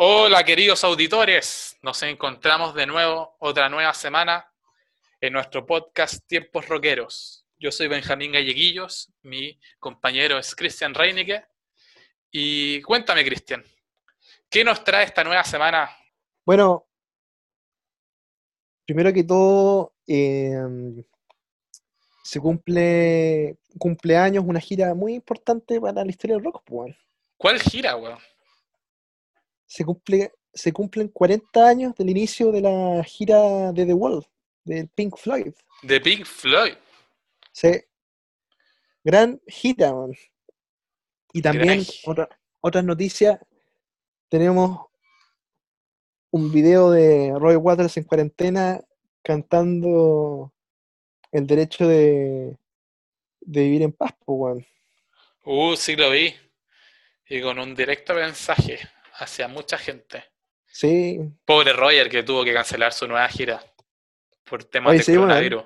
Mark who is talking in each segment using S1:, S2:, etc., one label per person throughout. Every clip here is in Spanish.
S1: Hola queridos auditores, nos encontramos de nuevo otra nueva semana en nuestro podcast Tiempos Roqueros. Yo soy Benjamín Galleguillos, mi compañero es Cristian Reinecke. Y cuéntame, Cristian, ¿qué nos trae esta nueva semana?
S2: Bueno, primero que todo, em, se cumple cumpleaños, una gira muy importante para la historia del rock, pues.
S1: ¿Cuál gira, weón?
S2: Se, cumple, se cumplen 40 años del inicio de la gira de The Wall, del Pink Floyd.
S1: De Pink Floyd.
S2: Sí. Gran gira, man. Y también, otra, otras noticias, tenemos un video de Roy Waters en cuarentena cantando el derecho de, de vivir en paz, pues.
S1: Uh, sí lo vi. Y con un directo mensaje hacia mucha gente.
S2: Sí,
S1: Pobre Roger que tuvo que cancelar su nueva gira por temas
S2: Oye,
S1: de
S2: sí,
S1: coronavirus.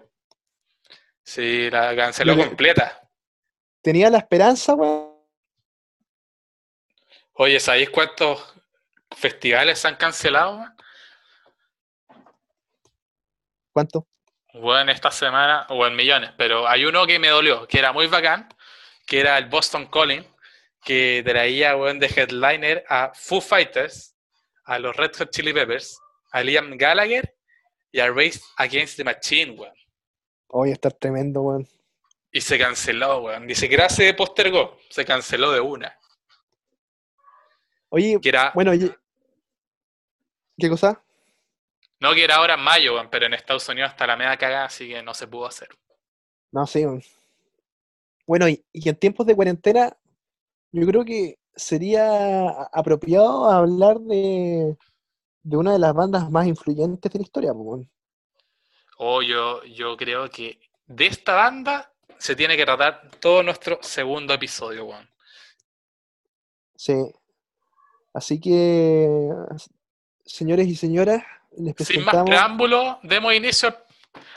S1: Sí, la canceló completa.
S2: tenía la esperanza, weón.
S1: Oye, ¿sabéis cuántos festivales se han cancelado? weón?
S2: ¿Cuánto?
S1: Bueno, esta semana, o en millones, pero hay uno que me dolió, que era muy bacán, que era el Boston Calling, que traía weón, de headliner a Foo Fighters, a los Red Hot Chili Peppers, a Liam Gallagher y a Race Against the Machine, weón.
S2: Hoy está tremendo, weón.
S1: Y se canceló, weón. Ni siquiera se postergó, se canceló de una.
S2: Oye,
S1: Que era,
S2: bueno, oye, ¿qué cosa?
S1: no que era ahora en mayo, weón, pero en Estados Unidos hasta la media cagada, así que no se pudo hacer.
S2: No, sí. weón. Bueno, y, y en tiempos de cuarentena, yo creo que sería apropiado hablar de, de una de las bandas más influyentes de la historia, pues, weón.
S1: O yo, yo creo que de esta banda se tiene que tratar todo nuestro segundo episodio, weón.
S2: Sí. Así que, señores y señoras, les
S1: Sin más
S2: presentamos
S1: preámbulo, demos inicio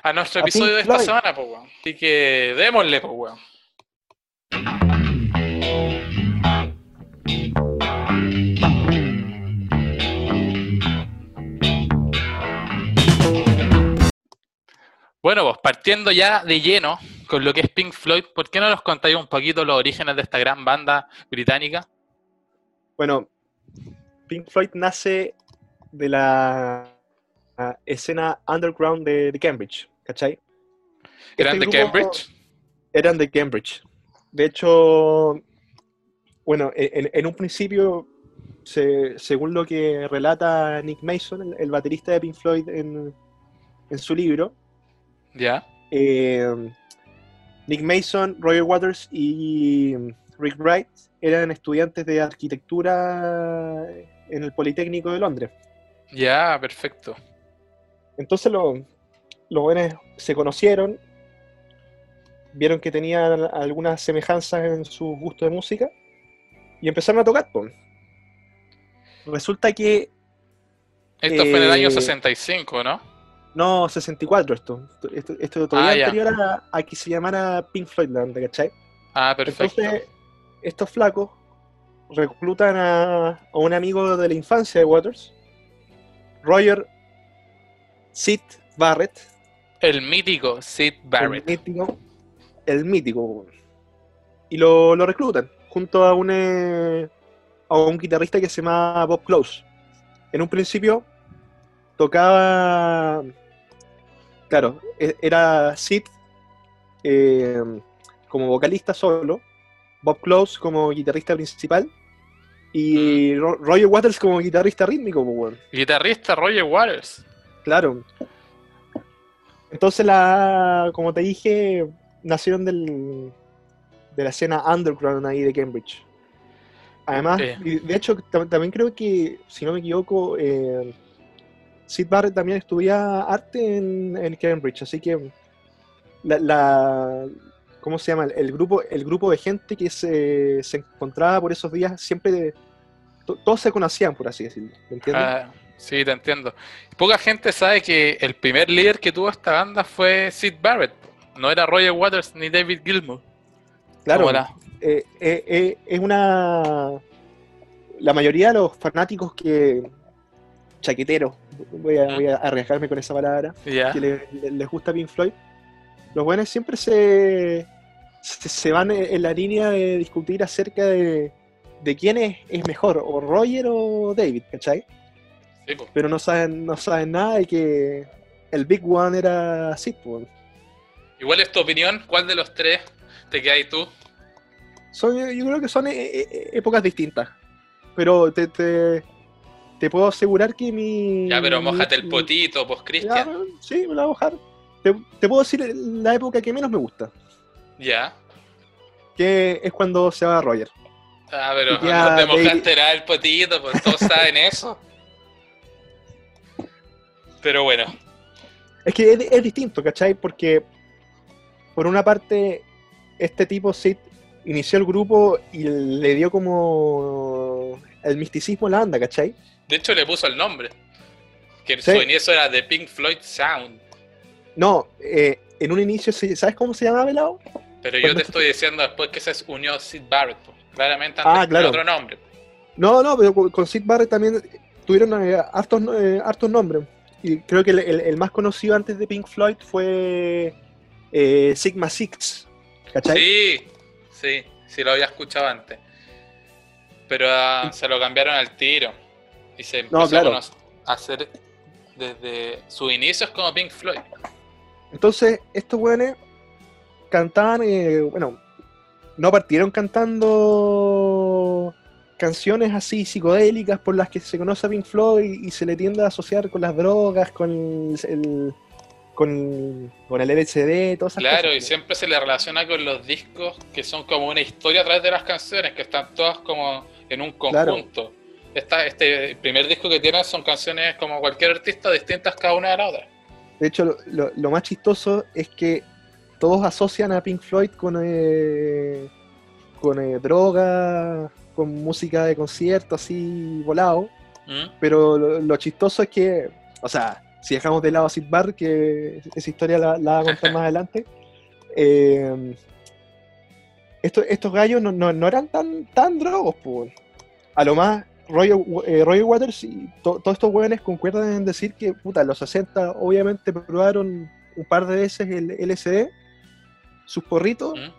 S1: a nuestro
S2: A
S1: episodio de esta
S2: Floyd.
S1: semana, pues. Así que démosle, pues, Bueno, pues partiendo ya de lleno con lo que es Pink Floyd, ¿por qué no nos contáis un poquito los orígenes de esta gran banda británica?
S2: Bueno, Pink Floyd nace de la escena underground de, de Cambridge, ¿cachai?
S1: ¿Eran
S2: Este
S1: de
S2: grupo
S1: Cambridge?
S2: Eran de Cambridge. De hecho, bueno, e, en, en un principio, se- según lo que relata Nick Mason, el, el baterista de Pink Floyd en, en su libro,
S1: Ya.
S2: eh, Nick Mason, Roger Waters y Rick Wright eran estudiantes de arquitectura en el Politécnico de Londres.
S1: Ya, perfecto.
S2: Entonces lo- los buenos se conocieron, vieron que tenían algunas semejanzas en su gusto de música y empezaron a tocar. Resulta que,
S1: Esto fue en el año
S2: Eh,
S1: 65, ¿no?
S2: No, 64 esto, esto, esto todavía
S1: Ah,
S2: anterior a, a que se llamara Pink Floyd la banda, ¿cachai?
S1: Ah, perfecto.
S2: Entonces, estos flacos reclutan a, a un amigo de la infancia de Waters, Roger Sid Barrett,
S1: El mítico Sid Barrett.
S2: El mítico. El mítico. Y lo, lo reclutan junto a un, eh, a un guitarrista que se llama Bob Close. En un principio tocaba. Claro, e- era Sid eh, como vocalista solo, Bob Close como guitarrista principal y Ro- Roger Waters como guitarrista rítmico. pues, weón.
S1: Guitarrista Roger Waters.
S2: Claro. Entonces, la, como te dije, nacieron del, de la escena underground ahí de Cambridge. Además, de hecho, tam- también creo que, si no me equivoco, eh, Sid Barrett también estudia arte en, en Cambridge, así que la, la- ¿cómo se llama? El grupo, el grupo de gente que se, se encontraba por esos días siempre, to- todos se conocían, por así decirlo, ¿me entiendes?
S1: Ah, sí, te entiendo. Poca gente sabe que el primer líder que tuvo esta banda fue Sid Barrett. No era Roger Waters ni David Gilmour.
S2: claro, eh, eh, eh, es una la mayoría de los fanáticos que chaqueteros, voy a, voy a arriesgarme con esa palabra, que le- le- les gusta Pink Floyd, los buenos siempre se, se, se van en la línea de discutir acerca de, de quién es, es mejor, o Roger o David, ¿cachai?
S1: Sí.
S2: Pero no saben, no saben nada de que el Big One era Sid, pues.
S1: Igual es tu opinión, ¿cuál de los tres te quedas tú?
S2: Son, yo creo que son eh, eh, épocas distintas. Pero te, te, te puedo asegurar que mi.
S1: Ya, pero mojate el potito, pues Cristian.
S2: sí, me la voy a mojar. Te, te puedo decir la época que menos me gusta.
S1: Ya.
S2: Que es cuando se va Roger.
S1: Ah, pero
S2: ya,
S1: no te mojaste nada el potito, pues todos saben eso. Pero bueno,
S2: Es que es, es distinto, ¿cachai? Porque, por una parte, este tipo Sid inició el grupo y le dio como el misticismo a la banda, ¿cachai?
S1: De hecho le puso el nombre. Que
S2: Sí.
S1: su inicio era The Pink Floyd Sound.
S2: No, eh, en un inicio, ¿sabes cómo se llamaba Pelado?
S1: Pero yo te estoy diciendo después que se unió Sid Barrett. pues. Claramente
S2: Ah,
S1: antes
S2: claro.
S1: otro nombre.
S2: No, no, pero con Sid Barrett también tuvieron eh, hartos, eh, hartos nombres. Y creo que el, el- el más conocido antes de Pink Floyd fue eh, Sigma Six, ¿cachai?
S1: Sí, sí, sí lo había escuchado antes. Pero ah, se lo cambiaron al tiro. Y se empezó
S2: claro.
S1: a hacer desde sus inicios como Pink Floyd.
S2: Entonces, estos weones cantaban, eh, bueno, no partieron cantando canciones así psicodélicas por las que se conoce a Pink Floyd y se le tiende a asociar con las drogas, con el, con, con el LSD, todas esas
S1: Claro, y
S2: cosas.
S1: siempre se le relaciona con los discos que son como una historia a través de las canciones, que están todas como en un
S2: Claro.
S1: Esta, este primer disco que tienen son canciones como cualquier artista, distintas cada una de la otra.
S2: De hecho, lo, lo- lo más chistoso es que todos asocian a Pink Floyd con, eh, con eh, droga, con música de concierto así volado.
S1: ¿Mm?
S2: Pero lo, lo chistoso es que, o sea, si dejamos de lado a Sid Barrett, que esa historia la, la voy a contar más adelante, eh, estos, estos gallos no, no- no eran tan, tan drogos, pues. A lo más, Roger, eh, Roger Waters y to- todos estos hueones concuerdan en decir que, puta, en los 60 obviamente probaron un par de veces el LSD, sus porritos,
S1: ¿Mm?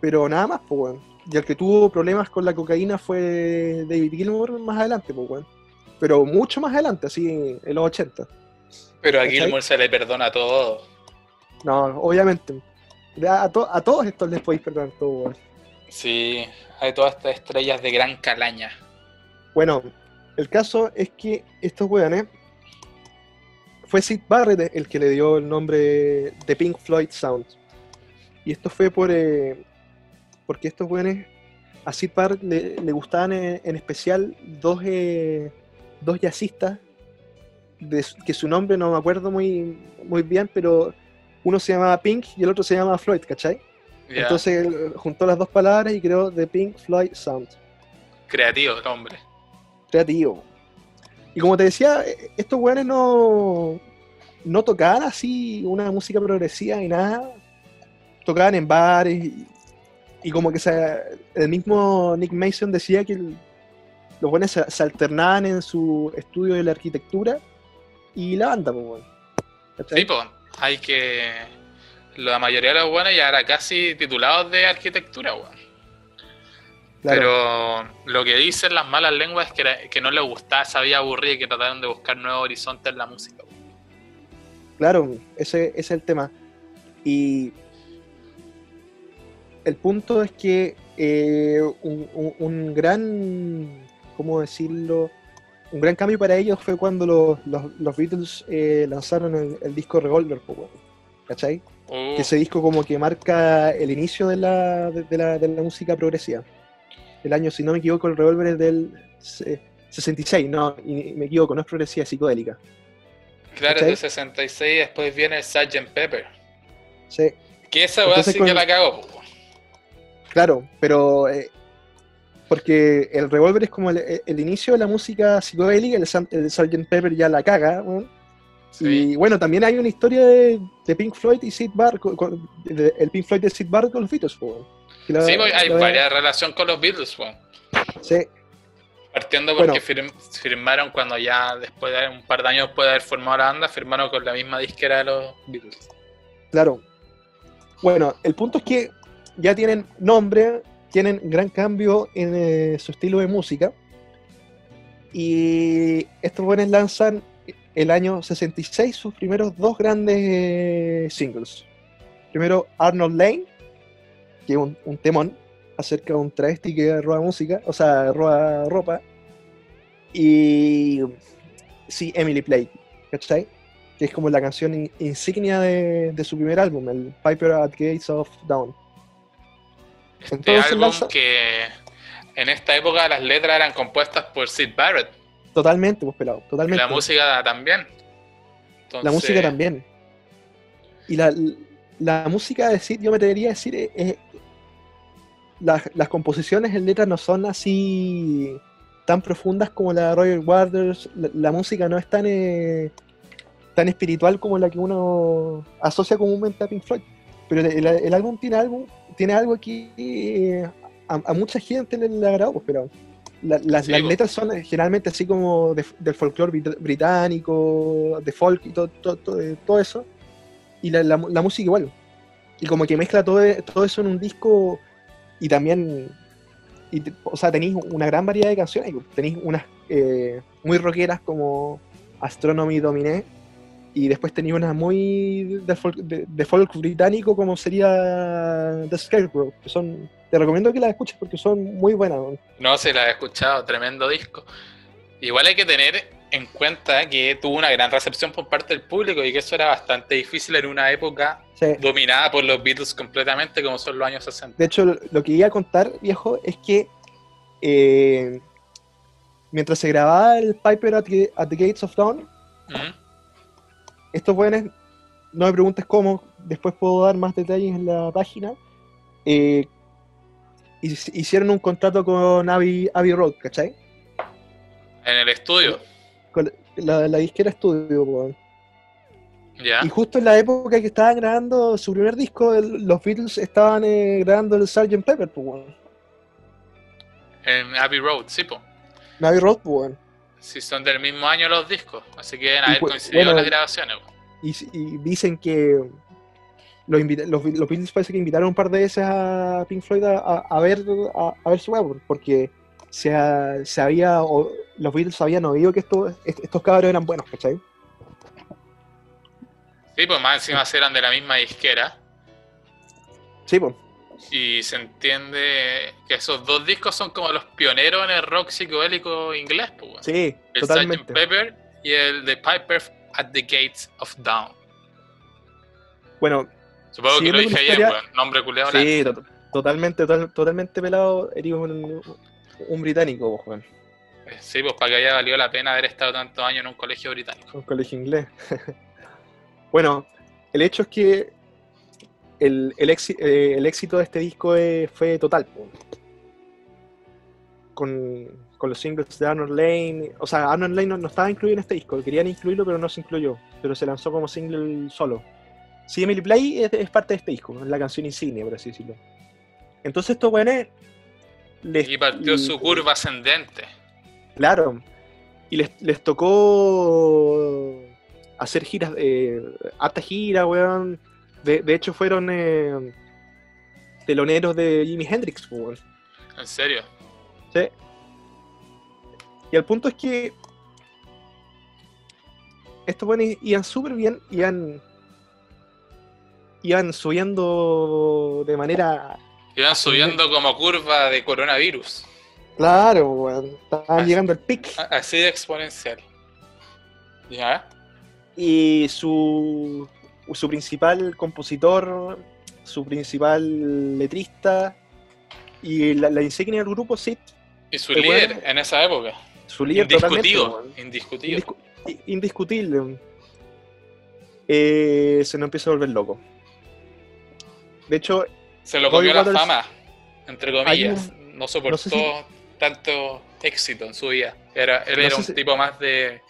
S2: pero nada más, pues, weón. Y el que tuvo problemas con la cocaína fue David Gilmour más adelante, pues, weón. Pero mucho más adelante, así en los 80.
S1: Pero a. Gilmour se le perdona todo.
S2: No, obviamente. A, a to- a todos estos les podéis perdonar todo, weón.
S1: Sí, hay todas estas estrellas de gran calaña.
S2: Bueno, el caso es que estos weones fue Sid Barrett el que le dio el nombre de Pink Floyd Sound. Y esto fue por eh, porque estos weones a Sid Barrett le, le gustaban eh, en especial dos, eh, dos jazzistas de que su nombre no me acuerdo muy, muy bien, pero uno se llamaba Pink y el otro se llamaba Floyd, ¿cachai? Entonces él juntó las dos palabras y creó The Pink Floyd Sound.
S1: creativo el hombre.
S2: Creativo. Y como te decía, eh, estos weones no, no tocaban así una música progresiva ni nada. Tocaban en bares y, como que se- el mismo Nick Mason decía que los buenos se, alternaban en su estudio de la arquitectura y la banda, pues. ¿Cachai?
S1: Sí, pues, hay que. La mayoría de los buenos ya eran casi titulados de arquitectura, weón.
S2: Claro.
S1: Pero lo que dicen las malas lenguas es que, era- que no les gustaba esa vida aburrida y que trataron de buscar nuevos horizontes en la música.
S2: Claro, ese, ese es el tema. Y el punto es que eh, un, un- un gran, ¿cómo decirlo? Un gran cambio para ellos fue cuando los, los- los Beatles eh, lanzaron el, el disco Revolver. ¿cachai?
S1: Uh,
S2: Que ese disco como que marca el inicio de la, de, de la, de la música progresiva. El año, si no me equivoco, el Revolver es del se- 66, no, y me equivoco, no es progresiva, es psicodélica.
S1: claro,
S2: ¿cachai?
S1: de 66 después viene el Sgt. Pepper.
S2: Sí.
S1: Que esa weá sí
S2: con-
S1: que la weón.
S2: Claro, pero eh, porque el revólver es como el, el inicio de la música psicodélica, el, Sgt. Pepper ya la caga.
S1: Sí.
S2: Y bueno, también hay una historia de, de Pink Floyd y Sid de- el Pink Floyd de Sid Barrett con los Beatles, weón.
S1: Sí, pues, hay varias relación con los Beatles, weón.
S2: Sí.
S1: Partiendo porque firmaron cuando ya después de un par de años después de haber formado la banda, firmaron con la misma disquera de los Beatles.
S2: Claro. Bueno, el punto es que ya tienen nombre, tienen gran cambio en eh, su estilo de música. Y estos buenos lanzan el año 66 sus primeros dos grandes eh, singles. Primero Arnold Lane, que es un, temón acerca de un travesti que roba música, o sea, roba ropa. Y sí, Emily Play, ¿cachai? Que es como la canción insignia de, su primer álbum, el Piper at Gates of Dawn.
S1: Este álbum que en esta época las letras eran compuestas por Sid Barrett.
S2: Totalmente, pues pelado, totalmente.
S1: Y la música también.
S2: La música también. Y la, música de Sid, yo me atrevería a decir, es, las, composiciones en letras no son así tan profundas como la de Roger Waters. La, música no es tan, eh, tan espiritual como la que uno asocia comúnmente a Pink Floyd. Pero el, álbum tiene algo, tiene algo aquí eh, a, mucha gente le, agradó, pues, pero las, letras son generalmente así como del folclore británico, de folk y todo, todo, eso. Y la, música igual. Y como que mezcla todo, todo eso en un disco y también... o sea, tenéis una gran variedad de canciones. Tenéis unas eh, muy rockeras como Astronomy Dominé. Y después tenéis unas muy de folk, de folk británico como sería The Scarecrow, que son te recomiendo que las escuches porque son muy buenas.
S1: No, se las he escuchado, tremendo disco. Igual hay que tener en cuenta que tuvo una gran recepción por parte del público y que eso era bastante difícil en una época dominada por los Beatles completamente como son los años 60.
S2: De hecho, lo que iba a contar, viejo, es que eh, mientras se grababa el Piper at, the, Gates of Dawn, estos buenos, no me preguntes cómo, después puedo dar más detalles en la página, eh, hicieron un contrato con Abbey, Road, ¿cachai?
S1: En el estudio.
S2: La, la disquera estudio, pues. Y justo en la época que estaban grabando su primer disco, los Beatles estaban eh, grabando el Sgt. Pepper, pues,
S1: En Abbey Road, sí, pues.
S2: En Abbey Road, pues,
S1: Sí, son del mismo año los discos, así que deben haber pues, coincidido las grabaciones,
S2: y, y, dicen que los, los, Beatles parece que invitaron un par de veces a Pink Floyd a, ver a, ver su web, porque se, se había, los Beatles habían oído que estos, estos cabros eran buenos, ¿cachai?
S1: Sí, pues más encima eran de la misma disquera.
S2: Sí, pues.
S1: Y se entiende que esos dos discos son como los pioneros en el rock psicodélico inglés, pues.
S2: Sí,
S1: el totalmente. Pepper y el The Piper at the Gates of Dawn.
S2: Bueno,
S1: Supongo que lo dije ayer, nombre culeado.
S2: Sí, totalmente, totalmente pelado, eres un, un británico, Juan.
S1: Eh, sí, pues para que haya valido la pena haber estado tantos años en un colegio británico.
S2: Un colegio inglés. bueno, el hecho es que el, el, eh, el éxito de este disco fue total. Con, con, los singles de Arnold Lane. O sea, Arnold Lane no, no, estaba incluido en este disco. Querían incluirlo, pero no se incluyó. Pero se lanzó como single solo. Sí, Emily Play es, parte de este disco, es la canción insignia, por así decirlo. Entonces estos weones...
S1: y partió su curva ascendente.
S2: Claro. Y les, tocó hacer giras, eh, harta gira, weón. De, hecho fueron eh, teloneros de Jimi Hendrix, weón.
S1: ¿En serio?
S2: Sí. Y el punto es que estos weones iban súper bien, iban iban subiendo de manera...
S1: Iban subiendo como curva de coronavirus.
S2: Claro, weón. Estaban llegando al pic.
S1: Así de exponencial. ¿Ya?
S2: Y su, su principal compositor, su principal letrista y la, insignia del grupo, Sid.
S1: Y su líder en esa época.
S2: Su líder
S1: indiscutido. Indiscutible.
S2: indiscutible. Eh, se nos empieza a volver loco. De hecho,
S1: se lo comió la fama, entre comillas. no soportó tanto éxito en su vida. Era, él era un tipo más de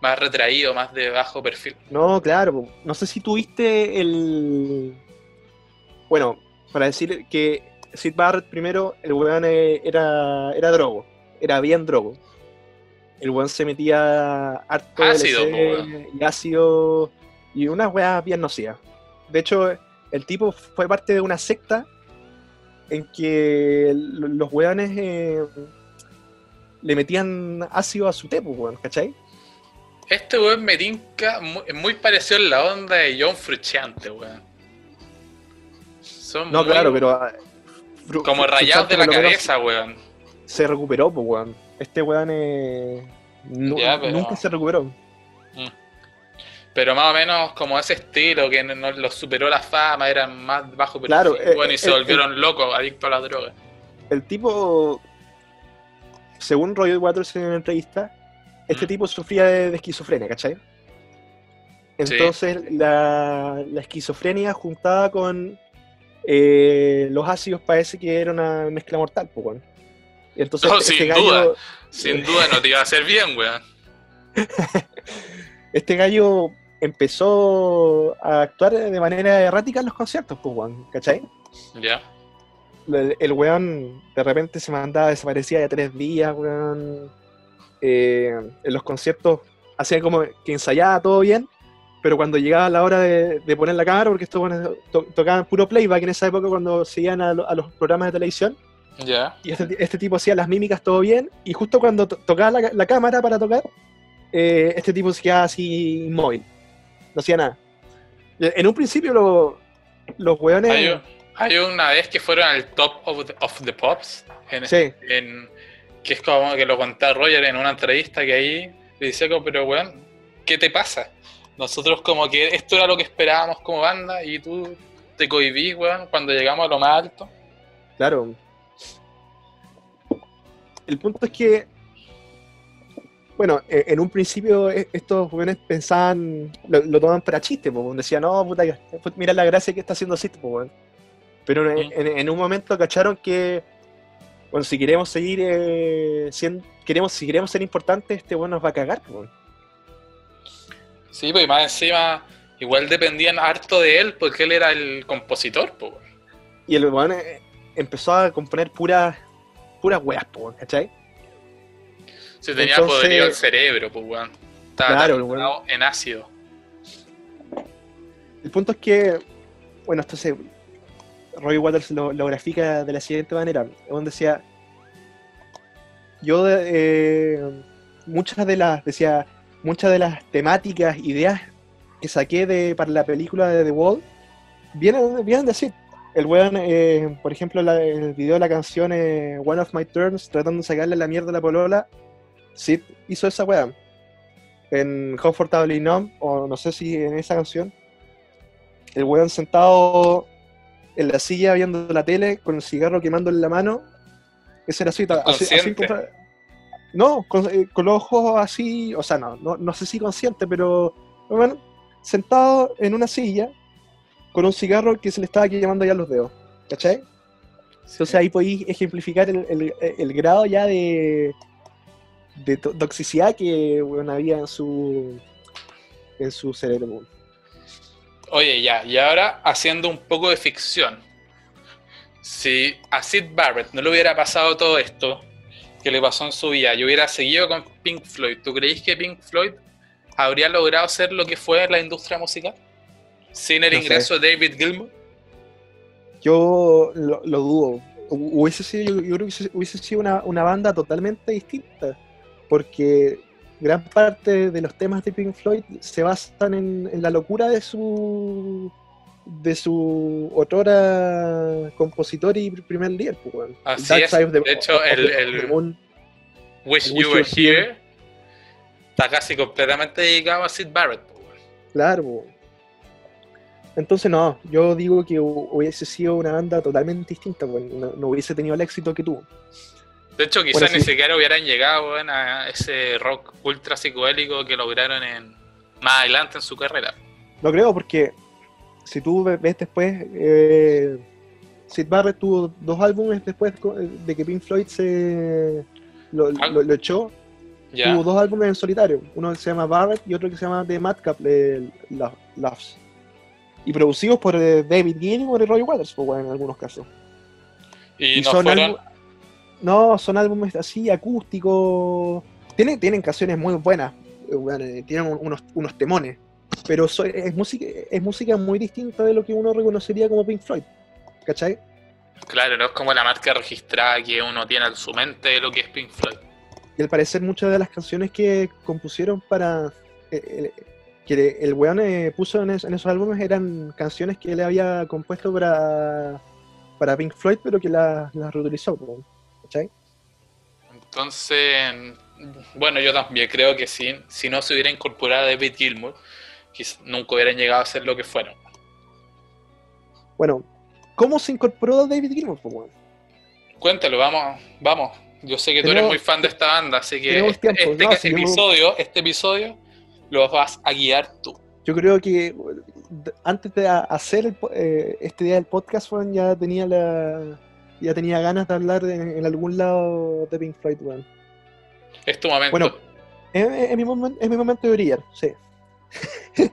S1: más retraído, más de bajo perfil.
S2: No, claro. No sé si tuviste el. Bueno, para decir que Sid Barrett primero, el weón eh, era, era drogo. era bien drogo. El weón se metía harto
S1: Ácido, weón.
S2: y ácido y unas weas bien nocivas. De hecho, el tipo fue parte de una secta en que los weones eh, le metían ácido a su té, pues, weón, ¿cachai?
S1: Este weón me tinca muy, muy parecido en la onda de John Frusciante, weón. Son
S2: No,
S1: muy-
S2: claro, pero. ah,
S1: Como rayados de la cabeza, weón.
S2: Se recuperó, pues, weón. Este weón eh, nu-
S1: Ya, pero-
S2: nunca se recuperó.
S1: Pero más o menos como ese estilo que no, no los superó la fama, eran más bajo perfil,
S2: Claro, eh,
S1: weón, y
S2: eh,
S1: se volvieron locos, adictos a la droga.
S2: El tipo, según Roy Waters en una entrevista, este
S1: Mm.
S2: tipo sufría de, de esquizofrenia, ¿cachai? Entonces, la, la esquizofrenia juntada con eh, los ácidos parece que era una mezcla mortal, pues. Y Entonces,
S1: No,
S2: este,
S1: sin
S2: gallo,
S1: duda. Sin duda no te iba a hacer bien, weón.
S2: este gallo empezó a actuar de manera errática en los conciertos, pues, weón, ¿cachai?
S1: Ya.
S2: El, el weón de repente se mandaba, desaparecía de tres días, weón. Eh, en los conciertos hacía como que ensayaba todo bien, pero cuando llegaba la hora de, de poner la cámara, porque estos weones to- tocaban puro playback en esa época cuando se iban a, lo- a los programas de televisión,
S1: Ya.
S2: y este, este tipo hacía las mímicas todo bien, y justo cuando to- tocaba la, la cámara para tocar, eh, este tipo se quedaba así inmóvil, no hacía nada. En un principio lo- los weones...
S1: Hay, hay una vez que fueron al top of the, of the pops, en,
S2: Sí,
S1: en- que es como que lo contaba Roger en una entrevista que ahí le decía como, pero weón, ¿qué te pasa? Nosotros como que esto era lo que esperábamos como banda y tú te cohibís, weón, cuando llegamos a lo más alto.
S2: Claro. El punto es que, bueno, e- en un principio e- estos jóvenes pensaban, lo, lo tomaban para chiste, pues, decían, no, puta, mira la gracia que está haciendo Sid, pues, weón". Pero en,
S1: Mm.
S2: en- en un momento cacharon que, bueno, si queremos seguir eh, siendo, queremos, si queremos ser importantes, este weón nos va a cagar, pues.
S1: Sí, pues y más encima, igual dependían harto de él porque él era el compositor, pues.
S2: Y el eh, empezó a componer puras, puras weas, pues, ¿cachai?
S1: Se tenía
S2: Entonces-
S1: podrido el cerebro, pues, weón. Estaba
S2: Claro, weón.
S1: en ácido.
S2: El punto es que, bueno, esto se. Roy Waters lo, lo grafica de la siguiente manera: donde decía. Yo, eh, muchas de las. Decía, muchas de las temáticas, ideas que saqué de, para la película de The Wall vienen, vienen de Sid. El weón, eh, por ejemplo, la- el video de la canción eh, One of My Turns, tratando de sacarle la mierda a la polola, Sid hizo esa weá. En Comfortably Numb, o no sé si en esa canción, el weón sentado en la silla viendo la tele con el cigarro quemando en la mano. Ese era así, así, así No, con, eh, con los ojos así, o sea, no, no, no sé si consciente, pero bueno, sentado en una silla con un cigarro que se le estaba quemando ya los dedos, ¿cachai? Entonces ahí podéis ejemplificar el, el- el grado ya de, de to- toxicidad que había en su en su cerebro.
S1: Oye, ya, y ahora haciendo un poco de ficción. Si a Sid Barrett no le hubiera pasado todo esto que le pasó en su vida y hubiera seguido con Pink Floyd, ¿tú creís que Pink Floyd habría logrado ser lo que fue la industria musical? Sin el
S2: No sé.
S1: ingreso de David Gilmour.
S2: Yo lo, lo dudo. Hu- Hubiese sido, yo, creo que hubiese- hubiese sido una, una banda totalmente distinta, porque gran parte de los temas de Pink Floyd se basan en, en la locura de su de su otrora compositor y primer líder. pues.
S1: Así es. De hecho, el- el-
S2: Moon.
S1: Wish You Were Here está casi completamente dedicado a Sid Barrett. weón.
S2: Claro. po. Entonces no, yo digo que hu- hubiese sido una banda totalmente distinta, pues, no, no hubiese tenido el éxito que tuvo.
S1: De hecho, quizás ni siquiera hubieran llegado a ese rock ultra psicodélico que lograron en más adelante en su carrera.
S2: No creo, porque si tú ve- ves después, eh, Sid Barrett tuvo dos álbumes después co- de que Pink Floyd se lo,
S1: Ah.
S2: lo- lo echó. Tuvo dos álbumes en solitario. Uno que se llama Barrett y otro que se llama The Madcap de Lo- Loves. Y producidos por eh, David Gilmour y Roy Waters, pues, en algunos casos.
S1: Y,
S2: y
S1: no
S2: son
S1: fueron,
S2: No, son álbumes así, acústicos. Tienen, tienen canciones muy buenas. eh, eh, tienen un- unos, unos temones. Pero so- es, música, es música muy distinta de lo que uno reconocería como Pink Floyd. ¿Cachai?
S1: Claro, no es como la marca registrada que uno tiene en su mente de lo que es Pink Floyd.
S2: Y al parecer muchas de las canciones que compusieron para... eh, eh, que el weón eh, puso en, es- en esos álbumes eran canciones que él había compuesto para, para Pink Floyd, pero que las reutilizó. ¿Cachai?
S1: Entonces, bueno, yo también creo que si, si no se hubiera incorporado David Gilmour, nunca hubieran llegado a ser lo que fueron.
S2: Bueno, ¿cómo se incorporó David Gilmour?
S1: Cuéntalo, vamos, vamos. Yo sé que tú eres muy fan de esta banda, así que este, este
S2: no,
S1: episodio, este episodio lo vas a guiar tú.
S2: Yo creo que antes de hacer el eh, este día del podcast, ya tenía la ya tenía ganas de hablar en, en algún lado de Pink Floyd, weón.
S1: Es tu momento.
S2: Bueno, Es, es mi, momen- es mi momento de brillar, sí.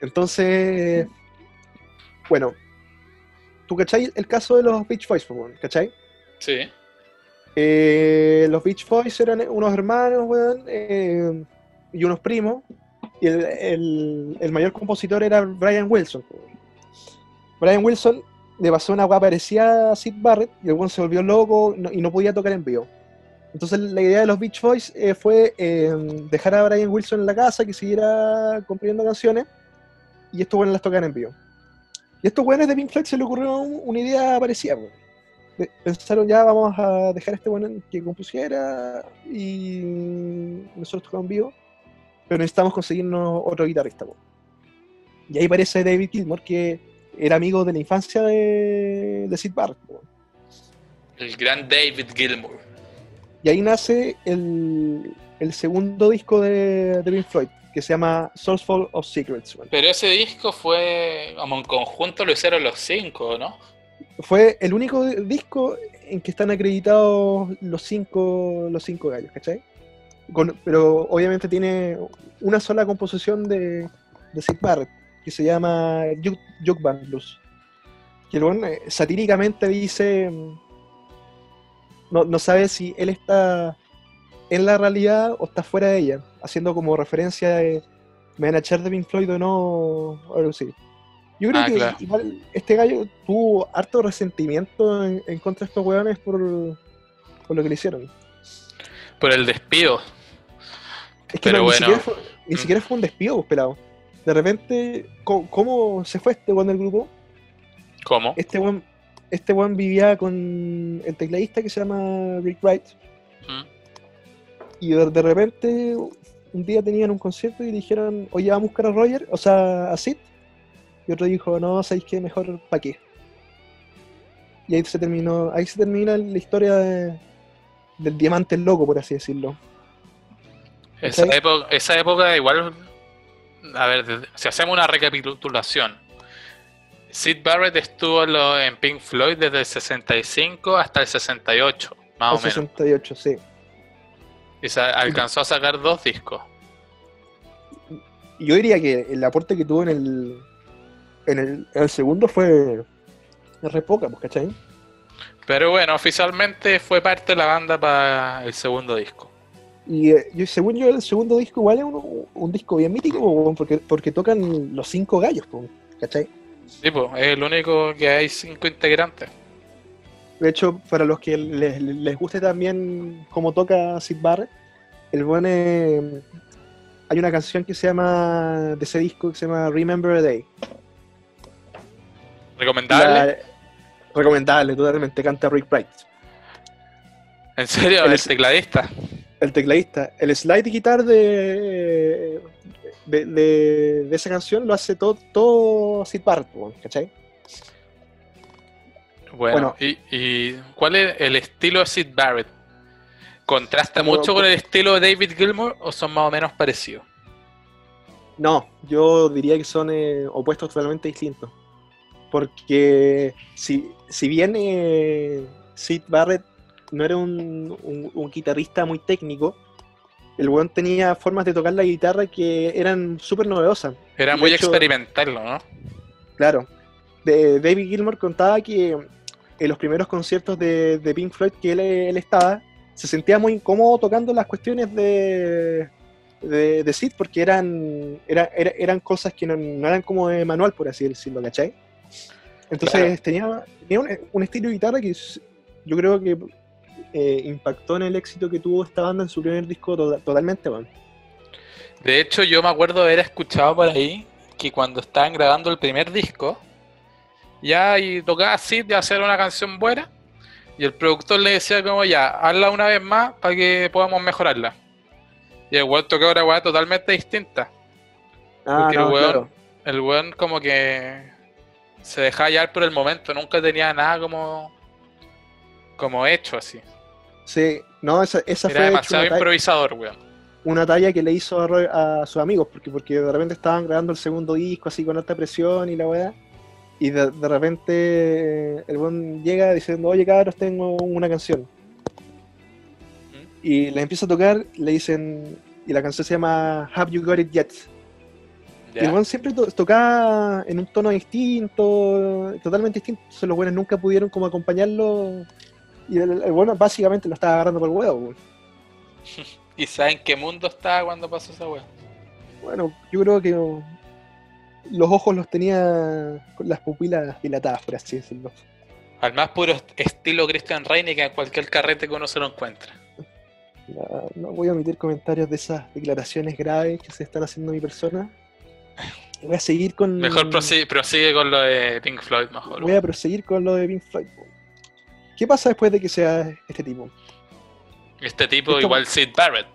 S2: Entonces, bueno, ¿tú cachai el caso de los Beach Boys, weón? ¿Cachai?
S1: sí.
S2: Eh, los Beach Boys eran unos hermanos, weón, eh, y unos primos. Y el, el- el mayor compositor era Brian Wilson. Brian Wilson le pasó una guapa parecida a Sid Barrett y el se volvió loco y no podía tocar en vivo. Entonces la idea de los Beach Boys eh, fue eh, dejar a Brian Wilson en la casa, que siguiera componiendo canciones, y estos weones las tocaran en vivo. Y a estos weones de Pink Floyd se le ocurrió un- una idea parecida. pensaron ya vamos a dejar a este bueno que compusiera y nosotros tocamos en vivo, pero necesitamos conseguirnos otro guitarrista. po. Y ahí aparece David Gilmour, que era amigo de la infancia de, de Sid Barrett.
S1: El gran David Gilmour.
S2: Y ahí nace el, el segundo disco de, de Pink Floyd, que se llama Sourceful of Secrets.
S1: Pero ese disco fue, como en conjunto lo hicieron los cinco, ¿no?
S2: Fue el único disco en que están acreditados los cinco, los cinco gallos, ¿cachai? Con- pero obviamente tiene una sola composición de, de Sid Barrett, que se llama Juke, Juke Band Blues. Que el weón, eh, satíricamente dice, mm, no, no sabe si él está en la realidad o está fuera de ella, haciendo como referencia de me van a echar de Pink Floyd o no, algo así. Yo creo
S1: Ah,
S2: que
S1: claro.
S2: igual este gallo tuvo harto resentimiento en, en contra de estos weones por, por lo que le hicieron.
S1: Por el despido.
S2: Es que
S1: Pero
S2: no,
S1: bueno.
S2: ni, siquiera fue, ni siquiera fue un despido, pues, pelado. De repente, ¿cómo, cómo se fue este weón del grupo?
S1: ¿Cómo?
S2: Este weón, este weón vivía con el tecladista que se llama Rick Wright.
S1: Mm.
S2: Y de, de repente, un día tenían un concierto y dijeron, oye, vamos a buscar a Roger, o sea, a Sid. Y otro dijo, no, ¿sabéis qué? Mejor, ¿para qué? Y ahí se terminó, ahí se termina la historia de- del diamante loco, por así decirlo.
S1: Esa, época, esa época igual, a ver, si hacemos una recapitulación, Sid Barrett estuvo en, Pink Floyd desde el 65 hasta el 68, más o
S2: El
S1: menos.
S2: 68, sí.
S1: Y se alcanzó a sacar dos discos.
S2: Yo diría que el aporte que tuvo en el, en el, en el segundo fue re poca, pues, ¿cachai?
S1: Pero bueno, oficialmente fue parte de la banda para el segundo disco.
S2: Y eh, según yo, el segundo disco igual es un, un disco bien mítico, porque, porque tocan los cinco gallos, ¿cachai?
S1: Sí, pues, es el único que hay cinco integrantes.
S2: De hecho, para los que les, les guste también cómo toca Sid Barrett, el buen eh, hay una canción que se llama, de ese disco, que se llama Remember a Day.
S1: ¿Recomendable?
S2: La- recomendable, totalmente, canta Rick Wright.
S1: ¿En serio?
S2: el-
S1: ¿El tecladista?
S2: El tecladista. El slide guitar de, de, de- de esa canción lo hace todo, todo Sid Barrett, ¿cachai?
S1: Bueno,
S2: Bueno.
S1: ¿y, y cuál es el estilo de Sid Barrett? ¿Contrasta mucho con el estilo de David Gilmour o son más o menos parecidos?
S2: No, yo diría que son eh, opuestos totalmente distintos. Porque si, si bien eh, Sid Barrett no era un, un- un guitarrista muy técnico, el weón tenía formas de tocar la guitarra que eran súper novedosas.
S1: Era
S2: De
S1: muy
S2: hecho-
S1: experimental, ¿no?
S2: Claro. De, David Gilmour contaba que en los primeros conciertos de, de Pink Floyd que él, él estaba, se sentía muy incómodo tocando las cuestiones de, de, de Sid porque eran, era- era- eran cosas que no, no eran como de manual, por así decirlo, ¿cachai? Entonces
S1: Claro.
S2: tenía, tenía un, un estilo de guitarra que yo creo que eh, impactó en el éxito que tuvo esta banda en su primer disco to- totalmente, man.
S1: De hecho, yo me acuerdo haber escuchado por ahí que cuando estaban grabando el primer disco, ya y tocaba así de hacer una canción buena, y el productor le decía como ya, hazla una vez más para que podamos mejorarla. Y el weón tocó una weá totalmente distinta.
S2: Ah,
S1: Porque el weón-
S2: claro.
S1: El weón como que se dejaba llevar por el momento, nunca tenía nada como, como hecho así.
S2: Sí, no, esa, esa
S1: Era
S2: fue hecho, una, talla,
S1: improvisador, weón.
S2: una talla que le hizo a, sus amigos, porque, porque de repente estaban grabando el segundo disco así con alta presión y la weá. Y de, de repente eh, el buen llega diciendo, oye cabros, tengo una canción. Y le empieza a tocar, le dicen, y la canción se llama Have You Got It Yet? Y el weón siempre to- tocaba en un tono distinto, totalmente distinto. Entonces los buenos nunca pudieron como acompañarlo. Y el, el bueno básicamente lo estaba agarrando por el huevo. weón.
S1: ¿Y saben qué mundo estaba cuando pasó esa weá?
S2: Bueno, yo creo que los ojos los tenía con las pupilas dilatadas, por así decirlo.
S1: Al más puro est- estilo Christian Reine que en cualquier carrete que uno se lo encuentra.
S2: No, no voy a omitir comentarios de esas declaraciones graves que se están haciendo a mi persona. Voy a seguir con.
S1: Mejor prosigue, prosigue con lo de Pink Floyd, mejor.
S2: Voy a proseguir con lo de Pink Floyd. po. ¿Qué pasa después de que sea este tipo?
S1: Este tipo igual Sid Barrett.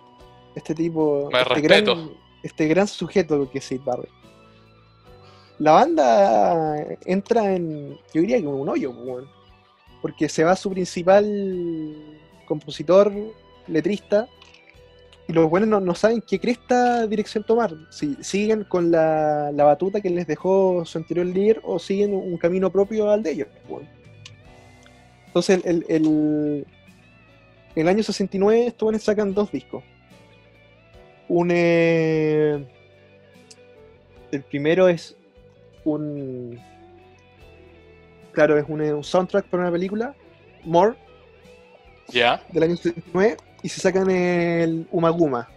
S2: Este tipo.
S1: Me
S2: este
S1: respeto.
S2: Gran, este gran sujeto que es Sid Barrett. La banda entra en. Yo diría que en un hoyo. Porque se va su principal compositor, letrista. Y los buenos no, no saben qué cresta dirección tomar. Si siguen con la, la batuta que les dejó su anterior líder o siguen un camino propio al de ellos. weón. Entonces, el, el, el- el año 69 estos buenos sacan dos discos. Un, eh, el primero es un. Claro, es un, un soundtrack para una película, More,
S1: Ya.
S2: del año 79, y se sacan el Umaguma,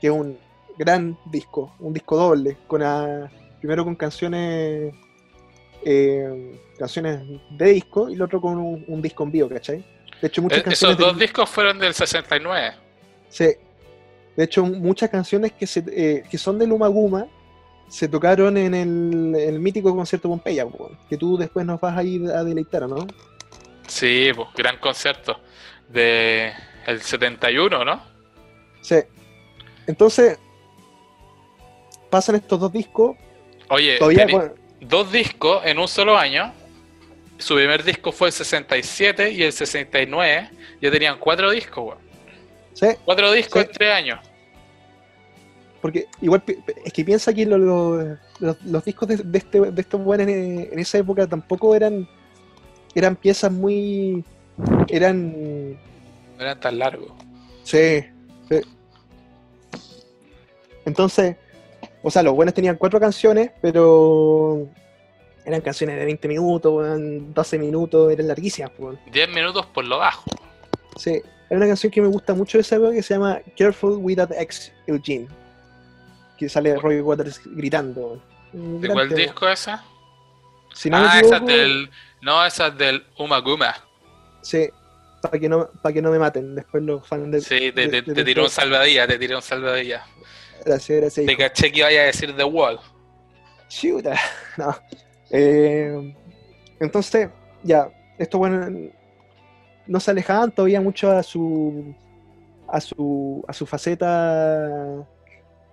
S2: que es un gran disco, un disco doble, con ah, primero con canciones eh, canciones de disco y el otro con un, un disco en vivo, ¿cachai? De hecho, muchas
S1: E-
S2: canciones
S1: Esos dos discos fueron del 69.
S2: Sí. De hecho, muchas canciones que, se, eh, que son de Luma Guma se tocaron en el, el mítico concierto Pompeya, po, que tú después nos vas a ir a deleitar, ¿o ¿no?
S1: Sí, pues, gran concierto. De el 71, ¿no?
S2: Sí. Entonces, pasan estos dos discos,
S1: Oye,
S2: todavía con-
S1: dos discos en un solo año. Su primer disco fue el 67 y el 69. Ya tenían cuatro discos, weón.
S2: sí,
S1: Cuatro discos
S2: Sí.
S1: en tres años.
S2: porque igual es que piensa que lo- lo- los, los discos de, de este, de estos buenos en, en esa época tampoco eran eran piezas muy eran
S1: No eran tan largos.
S2: Sí, sí. Entonces, o sea, los buenos tenían cuatro canciones, pero eran canciones de 20 minutos, weón, 12 minutos, eran larguísimas. weón.
S1: 10 minutos por lo bajo.
S2: Sí, hay una canción que me gusta mucho de esa época que se llama Careful with That Ex Eugene, que sale Roy Waters gritando.
S1: ¿De cuál disco esa?
S2: Si no
S1: ah, esa es
S2: equivoco,
S1: del. No, esa es del Umaguma.
S2: Sí, para que, no, para que no me maten después los fans de...
S1: Sí, te,
S2: de-
S1: te,
S2: de-
S1: te tiró un salvadía, te tiró un
S2: gracias.
S1: Te caché que iba a decir The Wall.
S2: Chuta, no. Eh, entonces, ya, esto bueno, no se alejaban todavía mucho a su a su a su faceta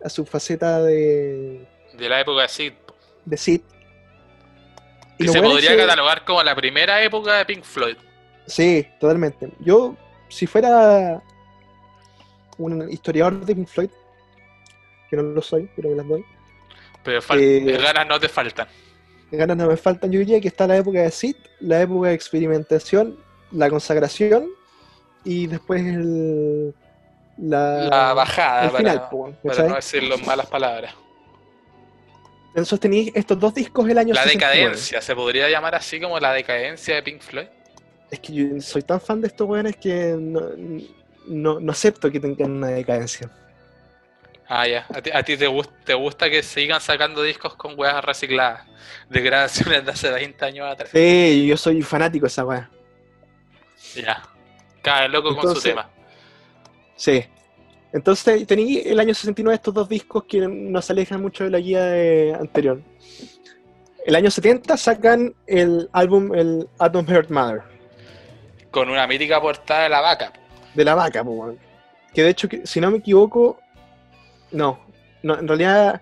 S2: a su faceta de,
S1: De la época de Sid.
S2: de Sid.
S1: Que
S2: lo
S1: se
S2: bueno
S1: podría catalogar como la primera época de Pink Floyd.
S2: Sí, totalmente. Yo, si fuera un historiador de Pink Floyd, que no lo soy, pero me las doy,
S1: Pero
S2: Eh,
S1: ganas no te faltan.
S2: ganas no me faltan. Yo diría que está la época de Sid, la época de experimentación, la consagración y después el, la,
S1: La bajada,
S2: el
S1: para,
S2: final.
S1: no decir las malas palabras.
S2: Entonces tenéis estos dos discos el año
S1: La
S2: 69.
S1: decadencia, se podría llamar así como la decadencia de Pink Floyd.
S2: es que yo soy tan fan de estos weones que no, no, no acepto que tengan una decadencia.
S1: Ah, ya. A ti, a ti te, gust- te gusta que sigan sacando discos con weas recicladas. De grabaciones de hace 20 años atrás.
S2: Sí, yo soy fanático de esa weá.
S1: Ya. Cada loco con su tema.
S2: Sí. Entonces tenía el año 69 estos dos discos que no se alejan mucho de la guía de- anterior. El año 70 sacan el álbum, el Atom Heart Mother,
S1: Con una mítica portada de la vaca.
S2: de la vaca, po, que de hecho, si no me equivoco, no, no en realidad,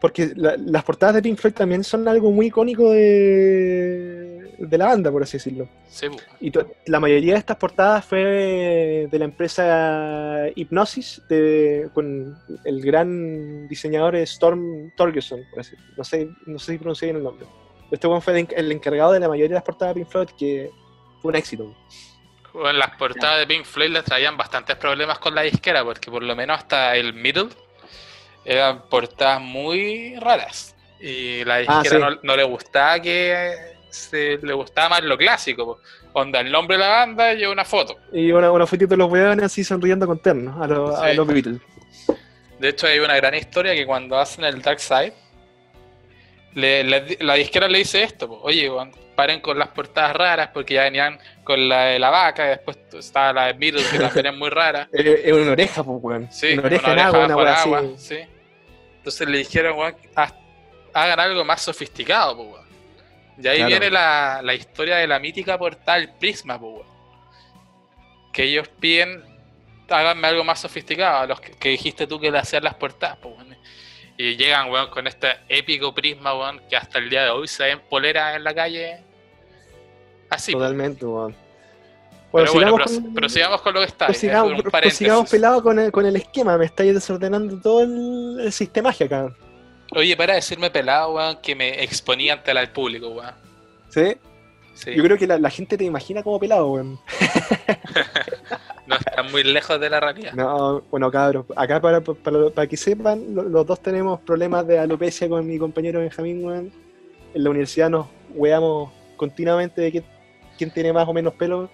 S2: porque la- las portadas de Pink Floyd también son algo muy icónico de, de la banda, por así decirlo.
S1: Sí, po.
S2: Y la mayoría de estas portadas fue de la empresa Hypnosis, de- con el gran diseñador Storm Torgerson, por así- no sé, no sé si pronuncié bien el nombre. Este one fue el encargado de la mayoría de las portadas de Pink Floyd, que fue un éxito.
S1: Bueno, las portadas de Pink Floyd les traían bastantes problemas con la disquera, porque por lo menos hasta el middle eran portadas muy raras. Y la
S2: Ah, sí.
S1: no, no le gustaba que se le gustaba más lo clásico. Onda, el nombre de la banda y una foto.
S2: Y una, una fotito de los weones así sonriendo con ternos a, los- a
S1: Sí.
S2: los Beatles.
S1: De hecho, hay una gran historia que cuando hacen el Dark Side, le- le- la disquera le dice esto: po, Oye, paren con las portadas raras, porque ya venían con la de la vaca, y después estaba la de Beatles, que también es muy rara.
S2: Eh, Es una oreja, pues, weón.
S1: Sí,
S2: una oreja en
S1: oreja
S2: agua, una
S1: agua,
S2: así.
S1: sí. Entonces le dijeron, weón, hagan algo más sofisticado, pues, weón. Y ahí
S2: Claro.
S1: viene la, la historia de la mítica portal Prisma, pues, weón. Que ellos piden, háganme algo más sofisticado, a los que, que dijiste tú que le hacían las portadas, pues, weón. Y llegan, weón, con este épico Prisma, weón, que hasta el día de hoy se ven poleras en la calle. Así.
S2: Totalmente, weón.
S1: Pero bueno,
S2: sigamos
S1: pros-
S2: con-
S1: prosigamos con lo que está.
S2: prosigamos
S1: paréntesis.
S2: pelado con el, con el esquema. Me estáis desordenando todo el, el sistemaje acá.
S1: Oye, para decirme pelado, weón, que me exponía ante el público, weón.
S2: ¿Sí?
S1: Sí,
S2: Yo creo que la, la gente te imagina como pelado, weón.
S1: no está muy lejos de la realidad.
S2: No, bueno, cabros, acá para, para, para que sepan, lo- los dos tenemos problemas de alopecia con mi compañero Benjamín, weón. En la universidad nos weamos continuamente de quién, quién tiene más o menos pelo.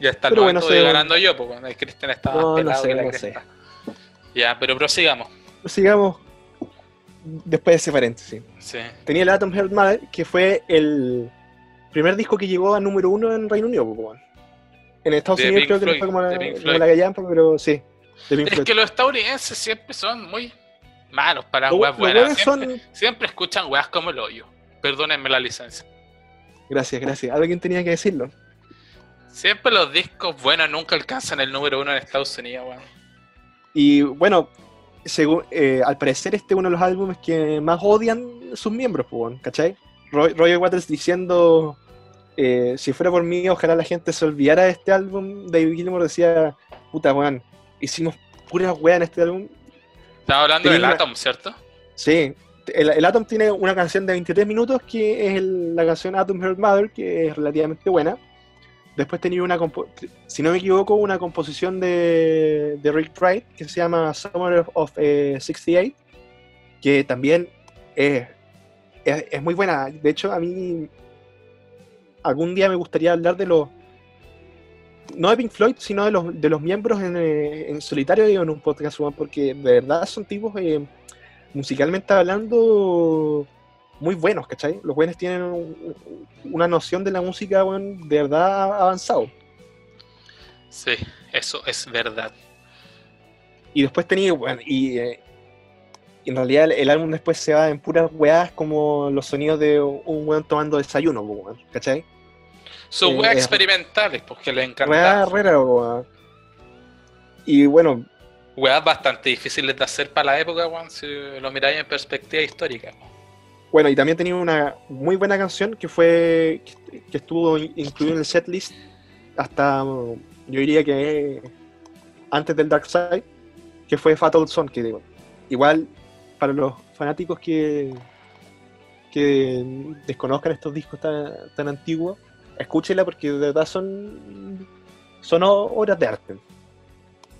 S1: Ya está,
S2: Pero
S1: no
S2: bueno,
S1: estoy
S2: sé,
S1: ganando yo, porque el Cristian más
S2: No, no sé,
S1: que
S2: no
S1: cresta. Ya, pero prosigamos.
S2: Sigamos después de ese paréntesis.
S1: Sí.
S2: Tenía el Atom Heart Mother, que fue el primer disco que llegó a número uno en Reino Unido, pues. En Estados Unidos
S1: Pink
S2: creo que no fue como la, como gallampa, pero sí,
S1: Es que los estadounidenses siempre son muy malos para weas buenas. Siempre,
S2: son...
S1: siempre escuchan weas como el hoyo. Perdónenme la licencia.
S2: Gracias, gracias. Alguien tenía que decirlo.
S1: Siempre los discos buenos nunca alcanzan el número uno en Estados Unidos, weón.
S2: Y bueno, según, eh, al parecer este es uno de los álbumes que más odian sus miembros, pues, weón, ¿cachai? Roy- Roger Waters diciendo, eh, si fuera por mí, ojalá la gente se olvidara de este álbum. David Gilmour decía, puta, weón, hicimos pura weá en este álbum.
S1: Estaba hablando
S2: Tenía
S1: del
S2: una-
S1: Atom, ¿cierto?
S2: Sí, el, el Atom tiene una canción de 23 minutos que es el- la canción Atom Heart Mother, que es relativamente buena. Después tenía una, si no me equivoco, una composición de, de Rick Wright que se llama Summer of eh, 68, que también es, es, muy buena. De hecho, a mí algún día me gustaría hablar de los, no de Pink Floyd, sino de los, de los miembros en, eh, en solitario digo, en un podcast, porque de verdad son tipos... eh, musicalmente hablando, muy buenos, ¿cachai? Los buenos tienen un- una noción de la música, weón, de verdad avanzado.
S1: Sí, eso es verdad.
S2: Y después tenía, bueno, y eh, en realidad el, el álbum después se va en puras weas como los sonidos de un weón tomando desayuno, weón, ¿cachai?
S1: Sus
S2: Eh,
S1: weas
S2: es-
S1: experimentales, porque le
S2: Weas
S1: encanta.
S2: raras, weón. Y bueno,
S1: Weas bastante difíciles de hacer para la época, weón, si lo miráis en perspectiva histórica.
S2: Bueno, y también tenía una muy buena canción que fue que, estuvo in- incluida en el setlist hasta yo diría que antes del Dark Side, que fue Fatal Son, que digo, igual para los fanáticos que que desconozcan estos discos tan, tan antiguos, escúchenla porque de verdad son son obras de arte.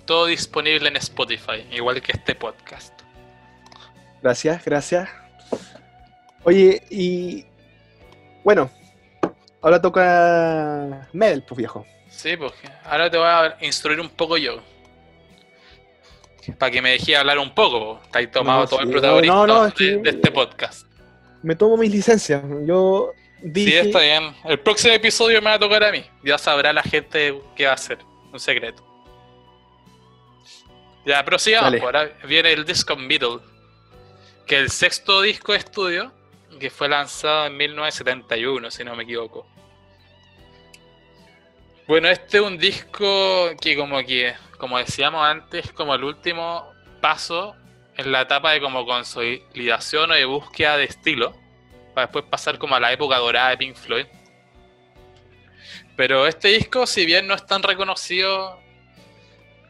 S1: Todo disponible en Spotify, igual que este podcast.
S2: Gracias, gracias. Oye, y bueno, ahora toca Medel, pues viejo.
S1: Sí, pues ahora te voy a instruir un poco yo. Para que me dejes hablar un poco, po. Estáis tomado
S2: No,
S1: todo el protagonismo
S2: no, no, es
S1: de,
S2: que-
S1: de este podcast.
S2: Me tomo mis licencias. Yo dije.
S1: Sí, está bien. El próximo episodio me va a tocar a mí. Ya sabrá la gente qué va a hacer. Un secreto. Ya, prosigamos. Pues, Ahora viene el disco Middle. Que el sexto disco de estudio. Que fue lanzado en 1971, si no me equivoco. Bueno, este es un disco que como que, como decíamos antes, es como el último paso en la etapa de como consolidación o de búsqueda de estilo para después pasar como a la época dorada de Pink Floyd. Pero este disco, si bien no es tan reconocido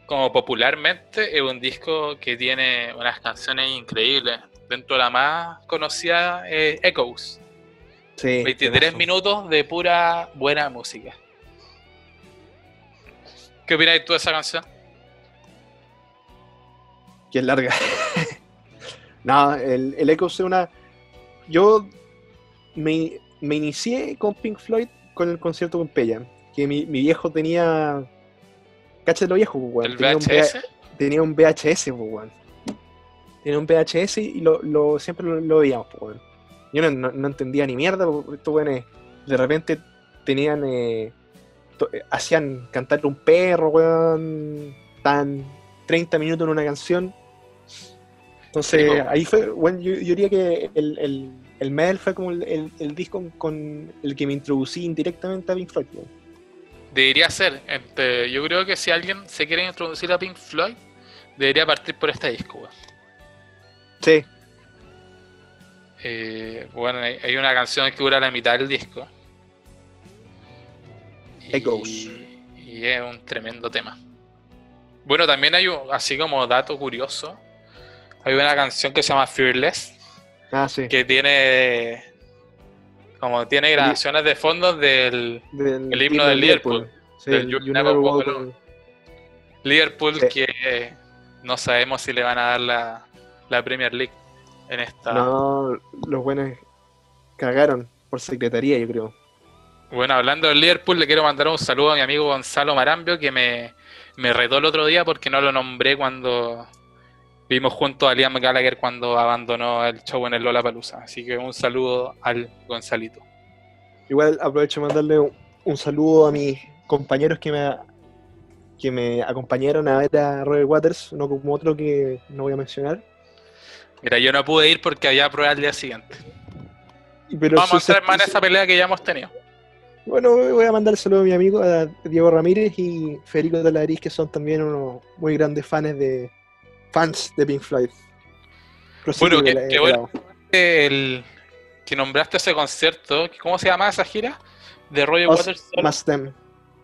S1: como popularmente, es un disco que tiene unas canciones increíbles. Dentro de la más conocida, eh, Echoes.
S2: Sí,
S1: 23
S2: temazo.
S1: minutos de pura buena música. ¿Qué opinas tú de esa canción?
S2: Que es larga. no, el, el Echo es una. Yo me, me inicié con Pink Floyd con el concierto con Pella. Que mi, mi viejo tenía. Cáchate lo viejo, pues, weón.
S1: ¿El
S2: tenía, un
S1: VHS?
S2: VH tenía un VHS, pues, weón. Tenía un VHS y lo, lo- siempre lo, lo veíamos, pues. Yo no, no- no entendía ni mierda, porque estos weones de repente tenían. eh, eh, hacían cantarle un perro, weón. Tan 30 minutos en una canción. Entonces,
S1: Sí,
S2: ahí fue, bueno, yo, yo diría que el, el, el Medal fue como el, el- el disco con el que me introducí indirectamente a Pink Floyd. weón.
S1: Debería ser. Este, yo creo que si alguien se quiere introducir a Pink Floyd, debería partir por este disco. weón.
S2: Sí,
S1: Eh, bueno, hay, una canción que dura la mitad del disco. Y,
S2: Echoes.
S1: y es un tremendo tema. Bueno, también hay un, así como dato curioso, hay una canción que se llama Fearless,
S2: ah, sí.
S1: que tiene como tiene grabaciones de fondos del
S2: Del
S1: el himno del Liverpool.
S2: Sí,
S1: Del You Never. Alone. Liverpool
S2: Sí.
S1: que eh, no sabemos si le van a dar la, la Premier League en esta.
S2: No, los buenos cagaron por secretaría, yo creo.
S1: Bueno, hablando del Liverpool, le quiero mandar un saludo a mi amigo Gonzalo Marambio, que me, me retó el otro día porque no lo nombré cuando vimos junto a Liam Gallagher cuando abandonó el show en el Lollapalooza. Así que un saludo al Gonzalito.
S2: Igual aprovecho de mandarle un, un saludo a mis compañeros que me, que me acompañaron a ver a Roger Waters, no como otro que no voy a mencionar.
S1: Mira, yo no pude ir porque había prueba al día siguiente.
S2: Pero
S1: Vamos a entrar más en esa pelea que ya hemos tenido.
S2: Bueno, voy a mandar saludo a mi amigo a Diego Ramírez y Federico Talariz, que son también unos muy grandes fans de fans de Pink Floyd. Prosigue,
S1: Bueno, qué bueno. El que nombraste ese concierto, ¿cómo se llama esa gira? De Roger
S2: Us
S1: Waters.
S2: Must Them.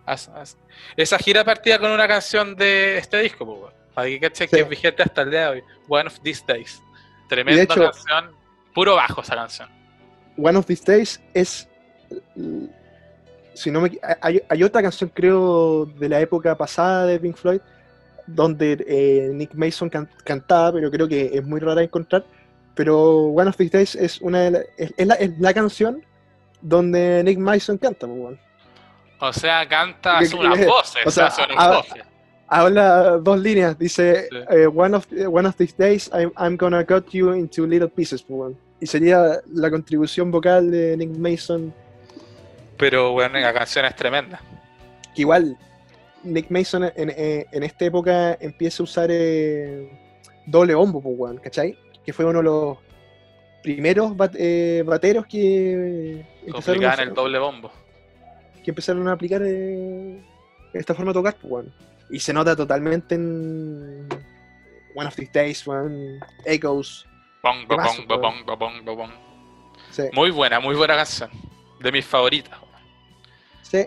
S1: As- as- Esa gira partía con una canción de este disco, weón. para que caches que es vigente hasta el día de hoy. One of These Days. Tremenda
S2: hecho-
S1: canción, puro bajo esa canción.
S2: One of These Days es. Si no me, hay, hay otra canción, creo, de la época pasada de Pink Floyd, donde eh, Nick Mason can- cantaba, pero creo que es muy rara encontrar. Pero One of These Days es, una de la, es, es la, es la canción donde Nick Mason canta. pues.
S1: O sea, canta, unas voces,
S2: o sea,
S1: hace unas voces.
S2: Habla dos líneas, dice
S1: Sí.
S2: eh, one, of, one of these days I'm, I'm gonna cut you into little pieces. pues, weón. Y sería la contribución vocal de Nick Mason
S1: Pero bueno, la canción es tremenda.
S2: que igual Nick Mason en, en, en esta época empieza a usar eh, doble bombo, pues, weón, ¿cachai? Que fue uno de los primeros bat- eh, bateros que empezaron,
S1: Complicada
S2: a,
S1: en el doble bombo.
S2: que empezaron a aplicar eh, esta forma de tocar, pues, weón. Y se nota totalmente en One of These Days, weón, Echoes.
S1: Bongo,
S2: Temazo,
S1: bongo,
S2: weón.
S1: bongo, bongo, bongo.
S2: Sí,
S1: Muy buena, muy buena canción. De mis favoritas.
S2: sí,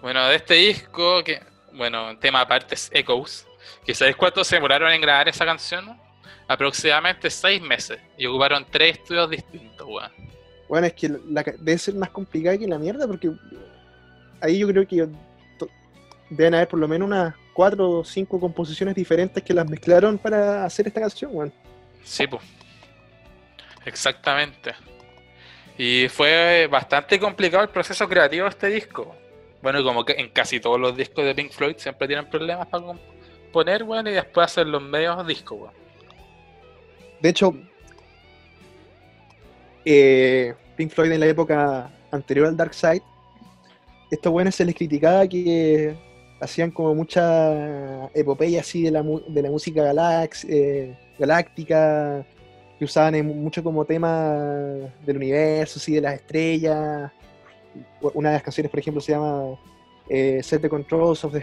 S1: Bueno, de este disco, que, bueno, tema aparte es Echoes, que ¿sabéis cuánto se demoraron en grabar esa canción? Aproximadamente seis meses, y ocuparon tres estudios distintos, weón.
S2: Bueno, es que la, debe ser más complicada que la mierda porque ahí yo creo que deben haber por lo menos unas cuatro o cinco composiciones diferentes que las mezclaron para hacer esta canción, weón.
S1: Sí, pues. Exactamente. Y fue bastante complicado el proceso creativo de este disco. Bueno, como que en casi todos los discos de Pink Floyd siempre tienen problemas para componer, bueno, y después hacer los medios discos, weón.
S2: De hecho, eh, Pink Floyd en la época anterior al Dark Side, estos buenos se les criticaba que hacían como mucha epopeya así de la, de la música eh, galáctica, que usaban mucho como tema del universo, así de las estrellas. Una de las canciones, por ejemplo, se llama eh, Set the Controls of the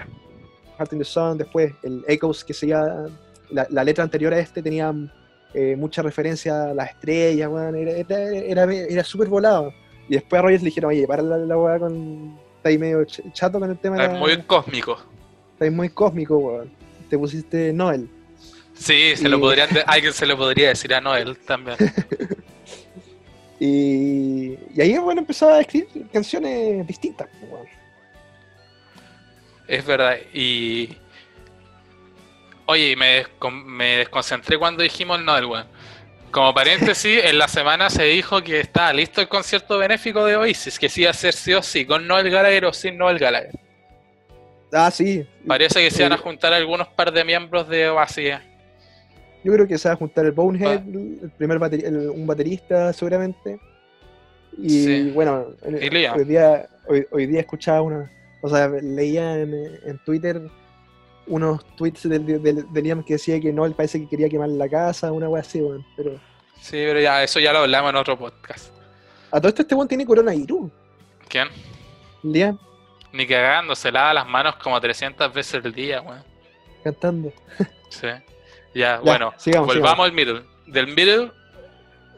S2: Heart in the Sun. Después, el Echoes, que se llama. La, la letra anterior a este tenía eh, mucha referencia a las estrellas, era, era, era, súper volado. Y después a Rogers le dijeron, oye, para la, la weá con. Está ahí medio ch- chato con el tema de
S1: Es
S2: la-
S1: muy cósmico.
S2: Está ahí muy cósmico, weón. Te pusiste Noel.
S1: Sí, se lo
S2: Y-
S1: podrían de- alguien se lo podría decir a Noel también.
S2: Y, y ahí, bueno, empezó a escribir canciones distintas, weón.
S1: Es verdad. Y. Oye, me, descon- me desconcentré cuando dijimos Noel, weón. Como paréntesis, en la semana se dijo que estaba listo el concierto benéfico de Oasis, que sí iba a ser sí o sí, con Noel Gallagher o sin Noel Gallagher.
S2: Ah, sí.
S1: Parece que se van a
S2: Eh,
S1: juntar algunos par de miembros de Oasis.
S2: Yo creo que se va a juntar el Bonehead,
S1: Ah.
S2: el primer bateri- el- un baterista seguramente. Y
S1: Sí.
S2: bueno, hoy día, hoy, hoy día escuchaba una, o sea, leía en, en Twitter unos tweets de, de- de- de Liam que decía que no, él parece que quería quemar la casa, una wea así, weón. Pero
S1: Sí, pero ya, eso ya lo hablamos en otro podcast.
S2: a todo esto este weón tiene coronavirus,
S1: ¿Quién?
S2: Liam,
S1: Ni cagando, se lava las manos como 300 veces al día, weón.
S2: cantando.
S1: Sí. Ya, bueno,
S2: sigamos,
S1: volvamos al middle. Del middle,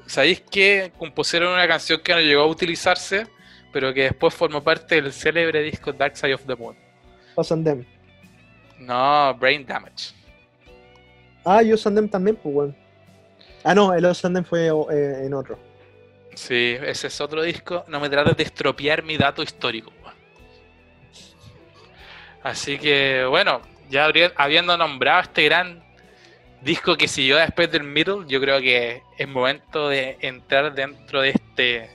S1: ¿sabéis que compusieron una canción que no llegó a utilizarse, pero que después formó parte del célebre disco Dark Side of the Moon?
S2: And Them.
S1: No, Brain Damage.
S2: Ah, y Us and Them también, pues weón. Ah, no, el Us and Them fue eh, en otro.
S1: Sí, ese es otro disco. No me trates de estropear mi dato histórico. weón. Así que, bueno, ya habría- habiendo nombrado este gran disco que siguió después del Middle, yo creo que es momento de entrar dentro de este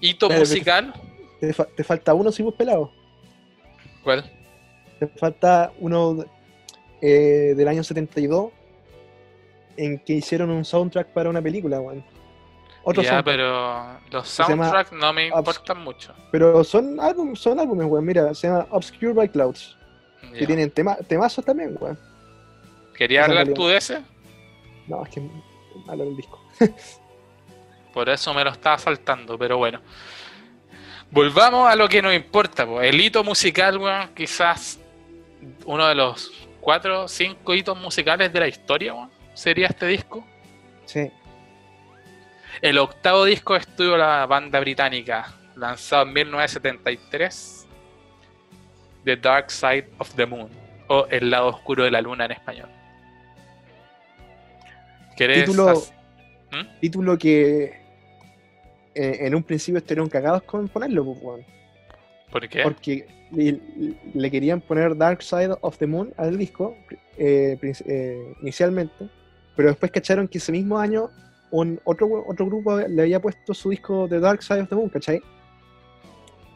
S1: hito musical.
S2: Te, fa- te falta uno, sí, pues pelado.
S1: ¿Cuál?
S2: Te falta uno eh, del año 72 en que hicieron un soundtrack para una película, weón. Otro
S1: ya,
S2: soundtrack.
S1: pero los soundtracks no me
S2: Obs-
S1: importan mucho.
S2: Pero son álbumes, son álbumes, weón. Mira, se llama Obscure by Clouds.
S1: Ya.
S2: Que tienen tema, temazos también, weón.
S1: ¿Querías hablar tú de ese?
S2: No, es que es malo el disco.
S1: Por eso me lo estaba saltando, pero bueno. Volvamos a lo que nos importa, po. el hito musical, weón, quizás uno de los cuatro cinco hitos musicales de la historia, weón, sería este disco.
S2: Sí.
S1: El octavo disco de estudio de la banda británica, lanzado en 1973, The Dark Side of the Moon, o El lado oscuro de la luna en español. ¿Querés
S2: Título,
S1: ¿Mm?
S2: título que eh, en un principio estuvieron cagados con ponerlo, pues.
S1: ¿Por qué?
S2: Porque le, le querían poner Dark Side of the Moon al disco eh, eh, inicialmente, pero después cacharon que ese mismo año un, otro, otro grupo le había puesto su disco de Dark Side of the Moon, ¿cachai?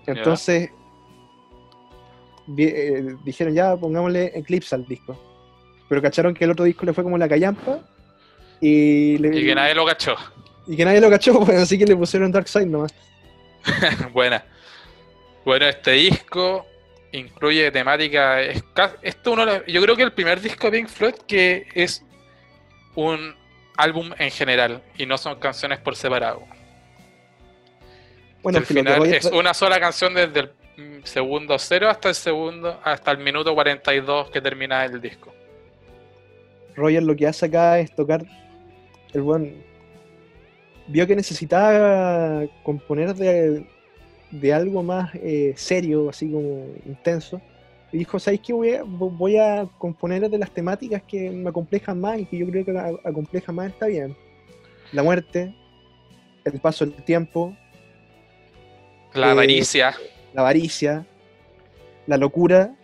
S2: Entonces eh, dijeron ya pongámosle Eclipse al disco, pero cacharon que el otro disco le fue como la callampa y, le-
S1: Y que nadie lo cachó.
S2: y que nadie lo cachó, pues, así que le pusieron Dark Side nomás.
S1: Buena. Bueno, este disco incluye temática. es ca- Esto uno, yo creo que el primer disco de Pink Floyd que es un álbum en general y no son canciones por separado.
S2: Bueno,
S1: al final es una sola canción desde el segundo cero hasta el segundo, hasta el minuto 42 que termina el disco.
S2: Roger lo que hace acá es tocar el buen vio que necesitaba componer de, de algo más eh, serio, así como intenso. Y dijo, ¿sabéis qué? Voy a, vo- voy a componer de las temáticas que me acomplejan más y que yo creo que acomplejan más está bien. La muerte, el paso del tiempo,
S1: La
S2: Eh,
S1: avaricia
S2: la avaricia, la locura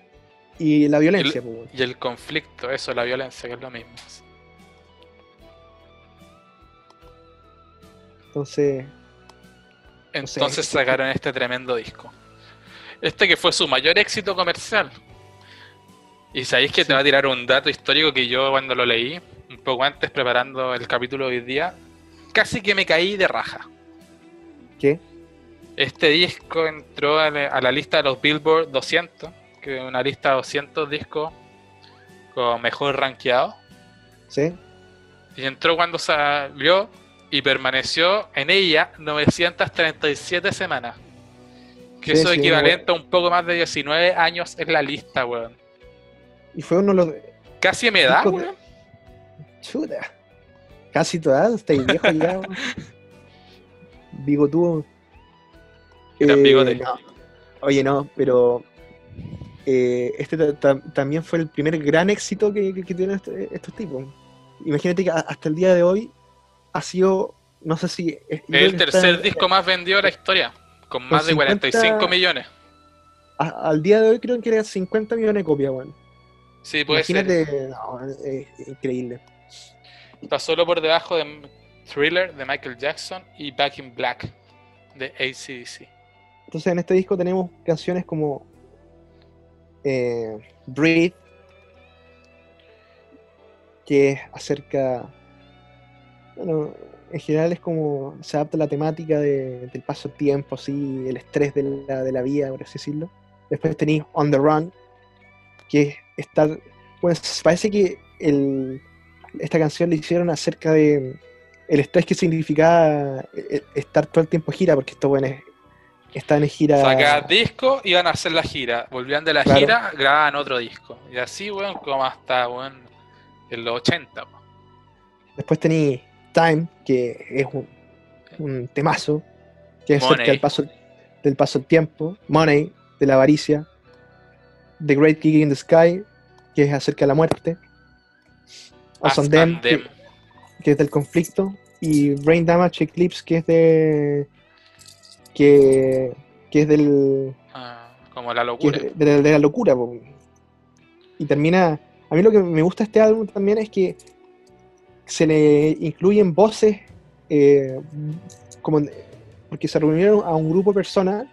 S2: y la violencia. pues, weón.
S1: y el conflicto, eso, la violencia, que es lo mismo.
S2: Entonces,
S1: Entonces sacaron este tremendo disco. Este que fue su mayor éxito comercial. Y sabéis que te va a tirar un dato histórico que yo cuando lo leí, un poco antes preparando el capítulo de hoy día, casi que me caí de raja.
S2: ¿Qué?
S1: Este disco entró a la lista de los Billboard 200, que es una lista de 200 discos con mejor rankeado.
S2: ¿Sí?
S1: Y entró cuando salió y permaneció en ella 937 semanas. Que eso es equivalente a un poco más de 19 años en la lista, weón.
S2: Y fue uno de los.
S1: Casi me da, weón.
S2: Chuta. Casi tu edad, estáis viejo ya, Bigotudo.
S1: Eh,
S2: Oye, no, pero. Eh, este también fue el primer gran éxito que, tienen este, estos tipos. Imagínate que hasta el día de hoy ha sido, no sé si...
S1: Es el tercer disco más vendido de la historia, con más de 45 millones.
S2: al día de hoy creo que eran 50 millones de copias, weón.
S1: Sí, puede
S2: Imagínate, ser. No, es, increíble.
S1: Está solo por debajo de Thriller de Michael Jackson y Back in Black de ACDC.
S2: Entonces en este disco tenemos canciones como eh, Breathe, que es acerca bueno, en general es como se adapta a la temática del paso tiempo, así, el estrés de la, de la vida, por así decirlo. Después tenéis On the Run, que es estar. Bueno, parece que el, esta canción la hicieron acerca de el estrés que significaba eh, estar todo el tiempo gira, porque esto bueno, están en gira.
S1: Sacaban disco, iban a hacer la gira. Volvían de la gira, grababan otro disco. Y así, bueno, como hasta bueno, en los 80.
S2: Después tenéis Time, que es un, temazo, que es cerca del paso, del paso del tiempo, Money, de la avaricia, The Great Kick in the Sky, que es acerca de la muerte, Awesome Them, que, es del conflicto, y Brain Damage Eclipse, que es de. que, que es del.
S1: Ah, como la locura.
S2: De, la locura, y termina. A mí lo que me gusta de este álbum también es que se le incluyen voces, eh, como, porque se reunieron a un grupo de personas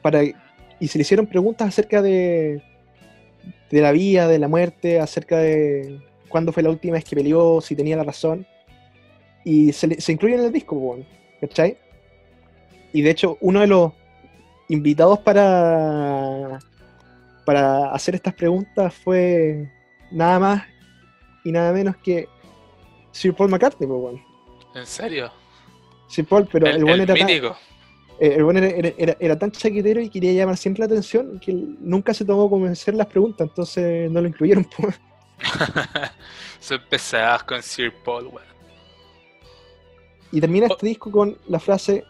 S2: para, y se le hicieron preguntas acerca de, de la vida, de la muerte, acerca de cuándo fue la última vez que peleó, si tenía la razón. Y se, se incluye en el disco, ¿cachai? Y de hecho, uno de los invitados para, para hacer estas preguntas fue nada más y nada menos que Sir Paul McCartney, pues, bueno.
S1: ¿En serio?
S2: Sir Paul, pero el,
S1: buen
S2: era,
S1: tan,
S2: eh, el era, tan chaquetero y quería llamar siempre la atención que nunca se tomó convencer las preguntas, entonces no lo incluyeron. Pues.
S1: Son pesadas con Sir Paul, weón.
S2: Y termina este disco con la frase: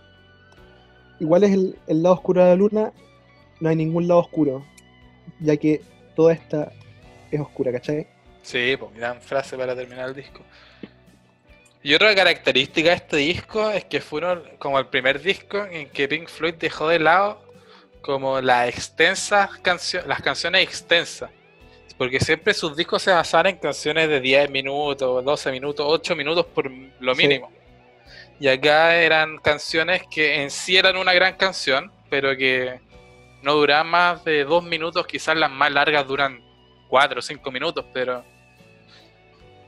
S2: Igual es el, el lado oscuro de la luna, no hay ningún lado oscuro, ya que toda esta es oscura, ¿cachai?
S1: Sí, pues gran frase para terminar el disco. Y otra característica de este disco es que fueron como el primer disco en que Pink Floyd dejó de lado como las extensas canciones, las canciones extensas. Porque siempre sus discos se basaban en canciones de 10 minutos, 12 minutos, 8 minutos por lo mínimo. Y acá eran canciones que en sí eran una gran canción, pero que no duraban más de 2 minutos, quizás las más largas duran 4 o 5 minutos, pero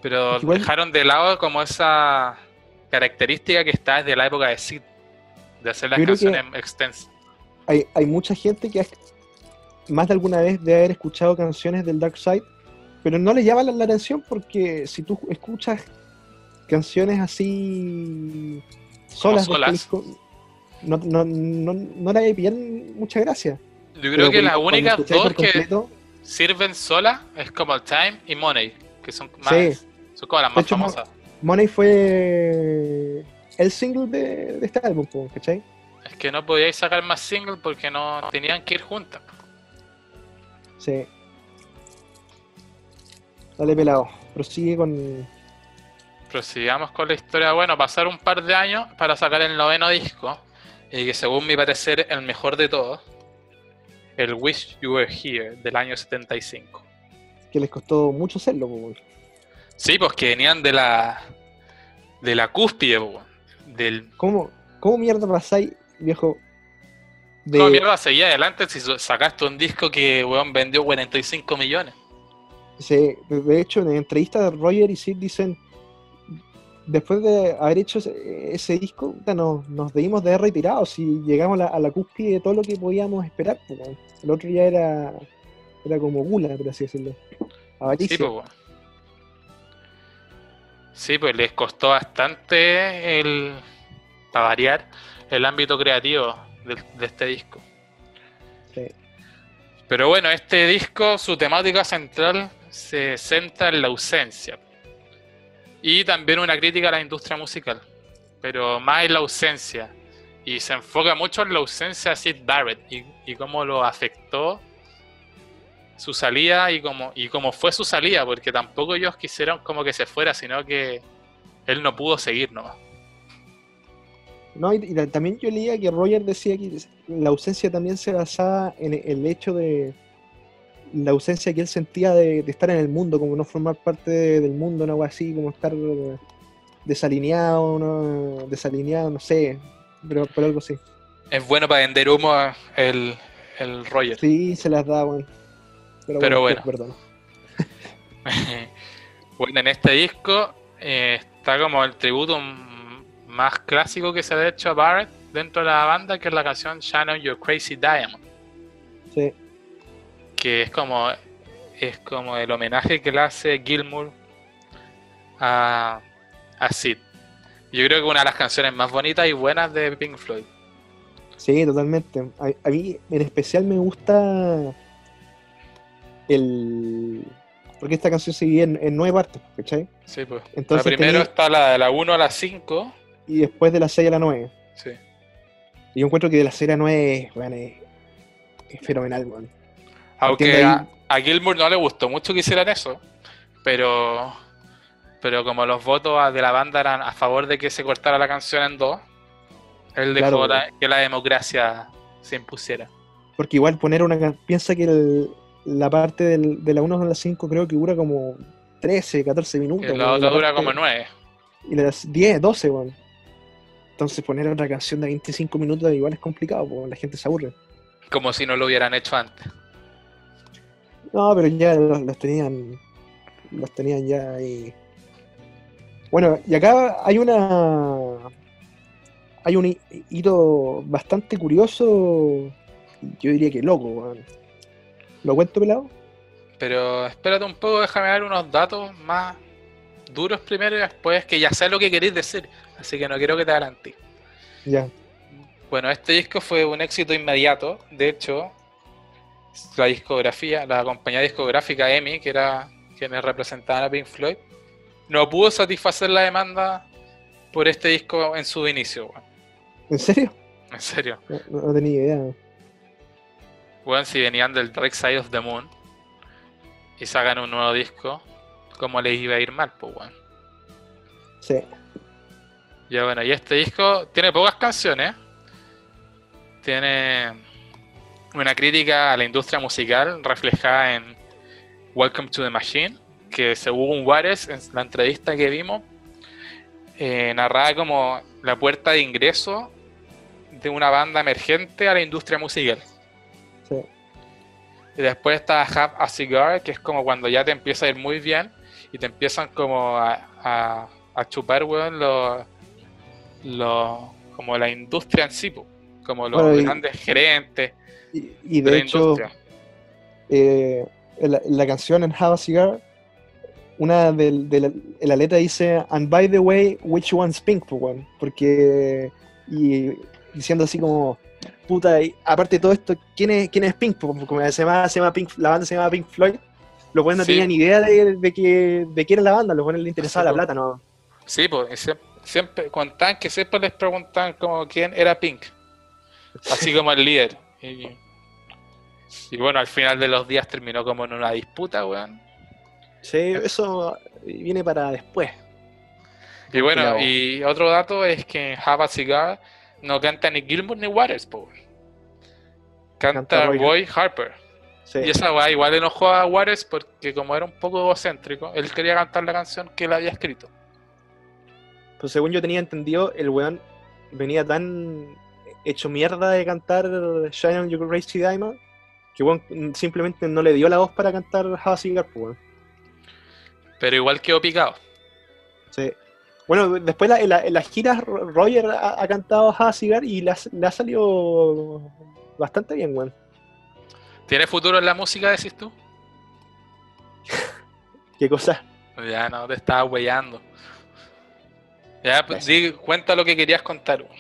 S1: pero dejaron de lado como esa característica que está desde la época de Sid, de hacer las canciones extensas.
S2: Hay, hay mucha gente que más de alguna vez de haber escuchado canciones del Dark Side, pero no le llama la, atención porque si tú escuchas canciones así solas, no, no, no, no le pillan mucha gracia.
S1: Yo creo que las únicas dos que sirven solas es como Time y Money, que son más son como las más famosas.
S2: Money fue el single de, este álbum, ¿cachai?
S1: Es que no podíais sacar más singles porque no tenían que ir juntas.
S2: Sí. Dale pelado, prosigue con.
S1: Prosigamos con la historia. Bueno, pasar un par de años para sacar el noveno disco. Y que según mi parecer el mejor de todos. El Wish You Were Here del año 75.
S2: Que les costó mucho hacerlo, pues.
S1: Sí, pues que venían de la de la cúspide, del...
S2: ¿Cómo, ¿Cómo mierda pasáis viejo.
S1: De... Mierda, seguía adelante si sacaste un disco que, weón, vendió 45 millones.
S2: Sí, de hecho, en entrevista Roger y Sid dicen, después de haber hecho ese, disco, nos, nos debimos de haber retirado y llegamos a la, cúspide de todo lo que podíamos esperar. Pues, el otro ya era, era como gula, por así decirlo.
S1: Sí, pues, sí, pues les costó bastante el, para variar, el ámbito creativo de, este disco. Sí. Pero bueno, este disco, su temática central se centra en la ausencia. Y también una crítica a la industria musical, pero más en la ausencia. Y se enfoca mucho en la ausencia de Sid Barrett y, cómo lo afectó su salida y cómo, y cómo fue su salida, porque tampoco ellos quisieron como que se fuera, sino que él no pudo seguir nomás.
S2: No, y, también yo leía que Roger decía que la ausencia también se basaba en el hecho de, la ausencia que él sentía de, estar en el mundo, como no formar parte del mundo, algo así, como estar desalineado, ¿no? desalineado, no sé, pero, pero algo así.
S1: Es bueno para vender humo el, el Roger.
S2: Sí, se las da, bueno.
S1: Pero, bueno. Bueno, en este disco eh, está como el tributo más clásico que se ha hecho a Barrett dentro de la banda, que es la canción Shannon Your Crazy Diamond. Sí que es como es como el homenaje que le hace Gilmour a, a Sid. Yo creo que una de las canciones más bonitas y buenas de Pink Floyd.
S2: Sí, totalmente. A, mí en especial me gusta el... Porque esta canción se en, en nueve partes, ¿cachai?
S1: Sí, pues. Entonces, la primero está la de la 1 a la 5.
S2: Y después de la 6 a la 9. Sí. Y yo encuentro que de la 6 a la 9 bueno, es, es fenomenal, bueno.
S1: Aunque a, Gilmour no le gustó mucho que hicieran eso, pero pero como los votos de la banda eran a favor de que se cortara la canción en dos, él dejó que la democracia se impusiera.
S2: Porque igual poner una... Piensa que la parte de la 1 a la 5 creo que dura como 13, 14 minutos.
S1: la otra dura como 9.
S2: Y las 10, 12, bueno. Entonces poner otra canción de 25 minutos igual es complicado, porque la gente se aburre.
S1: Como si no lo hubieran hecho antes.
S2: No, pero ya los, tenían. Los tenían ya ahí. Bueno, y acá hay una. Hay un hito bastante curioso. Yo diría que loco, ¿Lo cuento, pelado?
S1: Pero espérate un poco, déjame dar unos datos más duros primero y después que ya sé lo que queréis decir. Así que no quiero que te adelantes. Ya. Bueno, este disco fue un éxito inmediato. De hecho, la discografía, la compañía discográfica EMI, que era quienes representaban a Pink Floyd, no pudo satisfacer la demanda por este disco en su inicio.
S2: ¿En serio?
S1: En serio.
S2: No, tenía idea.
S1: Bueno, si venían del Dark Side of the Moon y sacan un nuevo disco, ¿cómo les iba a ir mal, pues, bueno? Sí. Ya bueno, y este disco tiene pocas canciones. Tiene una crítica a la industria musical reflejada en Welcome to the Machine, que según Juárez, en la entrevista que vimos, eh, narraba como la puerta de ingreso de una banda emergente a la industria musical. Sí. Y después está Have a Cigar, que es como cuando ya te empieza a ir muy bien y te empiezan como a, a, chupar, weón, lo, como la industria en sí, como los grandes gerentes
S2: y, de, hecho, eh, la, canción en Have a Cigar, una de, la, letra dice, and by the way, which one's pink, porque, y diciendo así como, puta, aparte de todo esto, ¿quién es, quién es Pink? Como se llama, se llama Pink, la banda se llama Pink Floyd, los buenos no tenían ni idea de, de, que, de quién era la banda, los buenos les interesaba la plata, ¿no?
S1: Sí, pues siempre, contaban que siempre les preguntaban como quién era Pink, así como el líder. Y, y bueno, al final de los días terminó como en una disputa, weón.
S2: Sí, eso viene para después.
S1: Y bueno, y otro dato es que en Have a Cigar no canta ni Gilmour ni Waters, po. Canta, Roy Harper. Y esa weá igual enojó a Waters porque como era un poco egocéntrico, él quería cantar la canción que él había escrito.
S2: Pues según yo tenía entendido, el weón venía tan hecho mierda de cantar Shine on Your Crazy Diamond, que weón simplemente no le dio la voz para cantar Have a Cigar, pues, weón.
S1: Pero igual quedó picado.
S2: Sí. Bueno, después la- en, la- en las giras Ro- Roger ha, ha cantado a Cigar y le ha, salido bastante bien, weón.
S1: ¿Tiene futuro en la música, decís tú?
S2: Qué cosa.
S1: Ya no, te estaba weyando. Ya, pues, di, cuenta lo que querías contar. weón.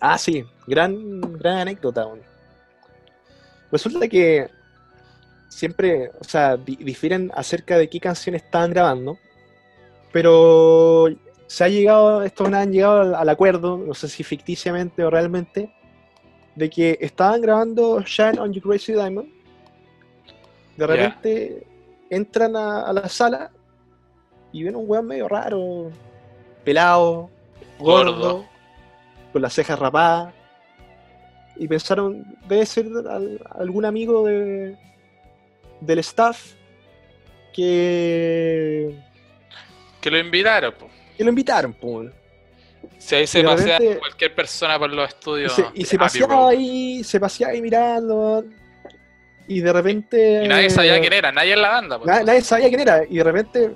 S2: Ah, sí, gran, gran anécdota. weón. Resulta que siempre, o sea, di- difieren acerca de qué canciones estaban grabando, pero se ha llegado, estos han llegado al, acuerdo, no sé si ficticiamente o realmente, de que estaban grabando Shine on You Crazy Diamond. De repente entran a, a la sala y ven un weón medio raro, pelado, gordo,
S1: Gordo.
S2: con las cejas rapadas. Y pensaron, debe ser al- algún amigo de, del staff que,
S1: Que lo invitaron. po.
S2: Que lo invitaron. weón.
S1: Si ahí se pasea
S2: repente-
S1: cualquier persona por los estudios.
S2: se, y se paseaba
S1: Road.
S2: ahí, se paseaba ahí mirando. Y de repente.
S1: Y nadie sabía quién era, nadie en la banda.
S2: Na- nadie sabía quién era. Y de repente.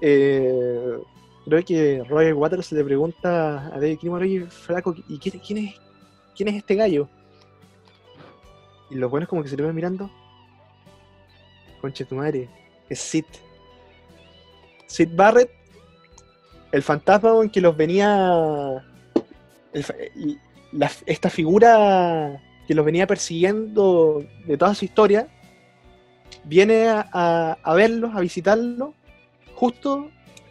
S2: eh, creo que Roger Waters le pregunta a David Gilmour, oye, flaco, ¿y quién, quién es, quién es este gallo? Y los buenos como que se le van mirando. Concha de tu madre, es Sid. Sid Barrett, el fantasma weón, que los venía. el la- esta figura que los venía persiguiendo de toda su historia, viene a, a- a verlos, a visitarlos, justo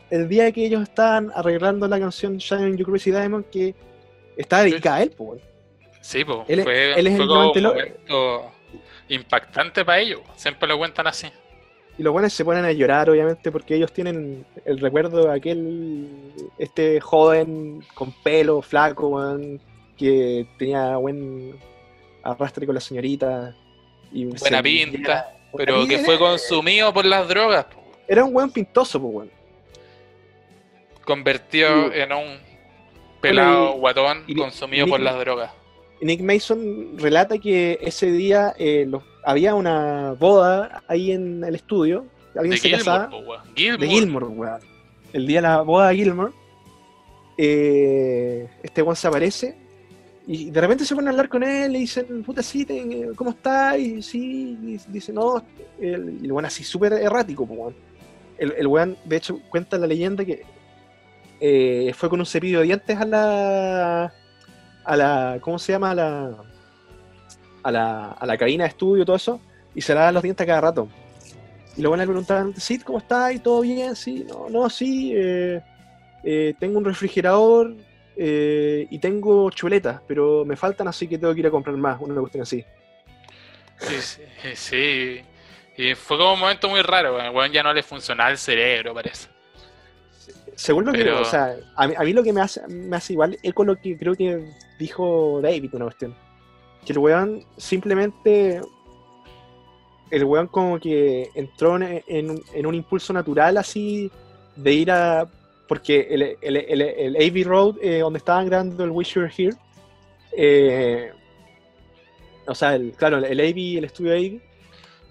S2: el día que ellos estaban arreglando la canción Shine on You Crazy Diamond, que está dedicada a él, pues.
S1: Sí, po.
S2: Él es-
S1: fue,
S2: él es
S1: fue
S2: el
S1: como un momento impactante para ellos. Siempre lo cuentan así.
S2: Y los buenos se ponen a llorar, obviamente, porque ellos tienen el recuerdo de aquel, este joven con pelo, flaco, weón, que tenía buen arrastre con la señorita. Y
S1: Buena pinta, pero que fue consumido por las drogas. po.
S2: Era un buen pintoso, pues, weón.
S1: Convertido en un pelado
S2: y-
S1: guatón
S2: y-
S1: consumido
S2: y-
S1: por las drogas.
S2: Nick Mason relata que ese día eh, los- había una boda ahí en el estudio. Alguien
S1: De
S2: se
S1: Gilmore,
S2: casaba.
S1: po. Gilmore.
S2: De Gilmore, weón. El día de la boda de Gilmore. eh, este weón se aparece. Y de repente se ponen a hablar con él. Le dicen, puta, sí, te- ¿cómo estás? Y sí, y dice, no. El, y el weón así súper errático, pues, weón. El, el weón, de hecho, cuenta la leyenda que eh, fue con un cepillo de dientes a la. A la. ¿Cómo se llama? A la. a la, a la cabina de estudio, todo eso. Y se lava los dientes cada rato. Y luego le preguntaban, Sid, ¿cómo estás? ¿Y todo bien? Sí, no, no, sí. eh, eh, tengo un refrigerador eh, y tengo chuletas, pero me faltan, así que tengo que ir a comprar más. Una cuestión así.
S1: Sí, sí. Y fue como un momento muy raro. weón ya no le funcionaba el cerebro, parece.
S2: Según lo que, o sea, a mí, a mí lo que me hace, me hace igual es con lo que creo que dijo David, una cuestión. Que el weón simplemente. El weón como que entró en, en un, en un impulso natural así de ir a. Porque el, el, el, el AV Road, eh, donde estaban grabando el Wish You Were Here, eh, o sea, el, claro, el AV, el estudio AV,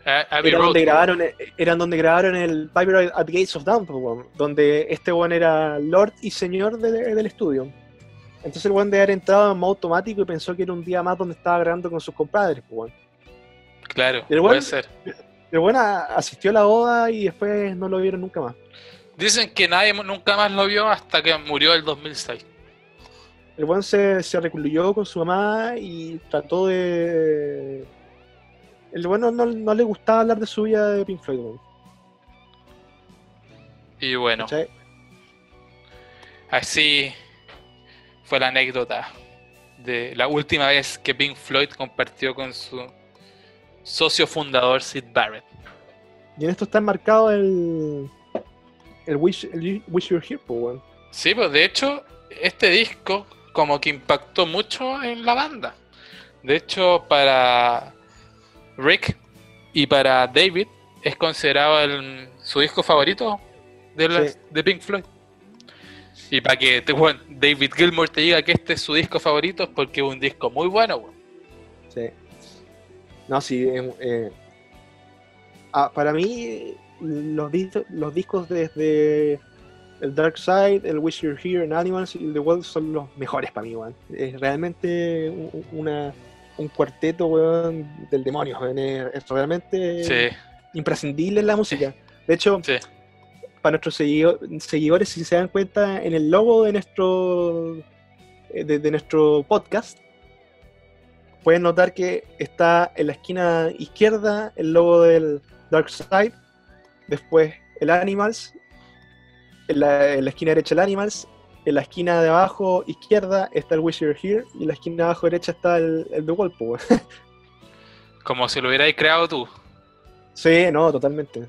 S1: Abbey
S2: era
S1: Road,
S2: donde grabaron eh, eran donde grabaron el Viper at Gates of Dawn donde este weón era Lord y señor de- del estudio entonces el weón de haber entrado en modo automático y pensó que era un día más donde estaba grabando con sus compadres.
S1: Claro,
S2: El
S1: puede ser.
S2: el weón a- asistió a la boda y después no lo vieron nunca más
S1: Dicen que nadie nunca más lo vio hasta que murió el 2006.
S2: el weón se, se recluyó con su mamá y trató de el weón no, no- no le gustaba hablar de su vida de Pink Floyd weón,
S1: Y bueno,
S2: ¿cachai?
S1: así fue la anécdota de la última vez que Pink Floyd compartió con su socio fundador Sid Barrett.
S2: y en esto está enmarcado el el Wish, el Wish You Were Here po, weón.
S1: Sí, pues de hecho, este disco como que impactó mucho en la banda. De hecho, para Rick y para David es considerado el- su disco favorito de, la-
S2: Sí.
S1: de Pink Floyd. Y para que te, bueno, David Gilmour te diga que este es su disco favorito es porque es un disco muy bueno.
S2: Sí. No, sí. eh, eh, ah, para mí, los, dis- los discos desde el Dark Side, el Wish You're Here, and Animals y The World son los mejores para mí, weón. Es realmente un- una, un cuarteto, weón, del demonio. weón. Es, realmente
S1: Sí,
S2: imprescindible en la música. De hecho,
S1: sí.
S2: para nuestros seguido- seguidores, si se dan cuenta, en el logo de nuestro, eh, de, de nuestro podcast, pueden notar que está en la esquina izquierda el logo del Dark Side, después el Animals, en la, en la esquina derecha el Animals, en la esquina de abajo izquierda está el Wish You're Here, y en la esquina de abajo derecha está el, el The Wall.
S1: Como si lo hubierais creado tú.
S2: Sí, no, totalmente.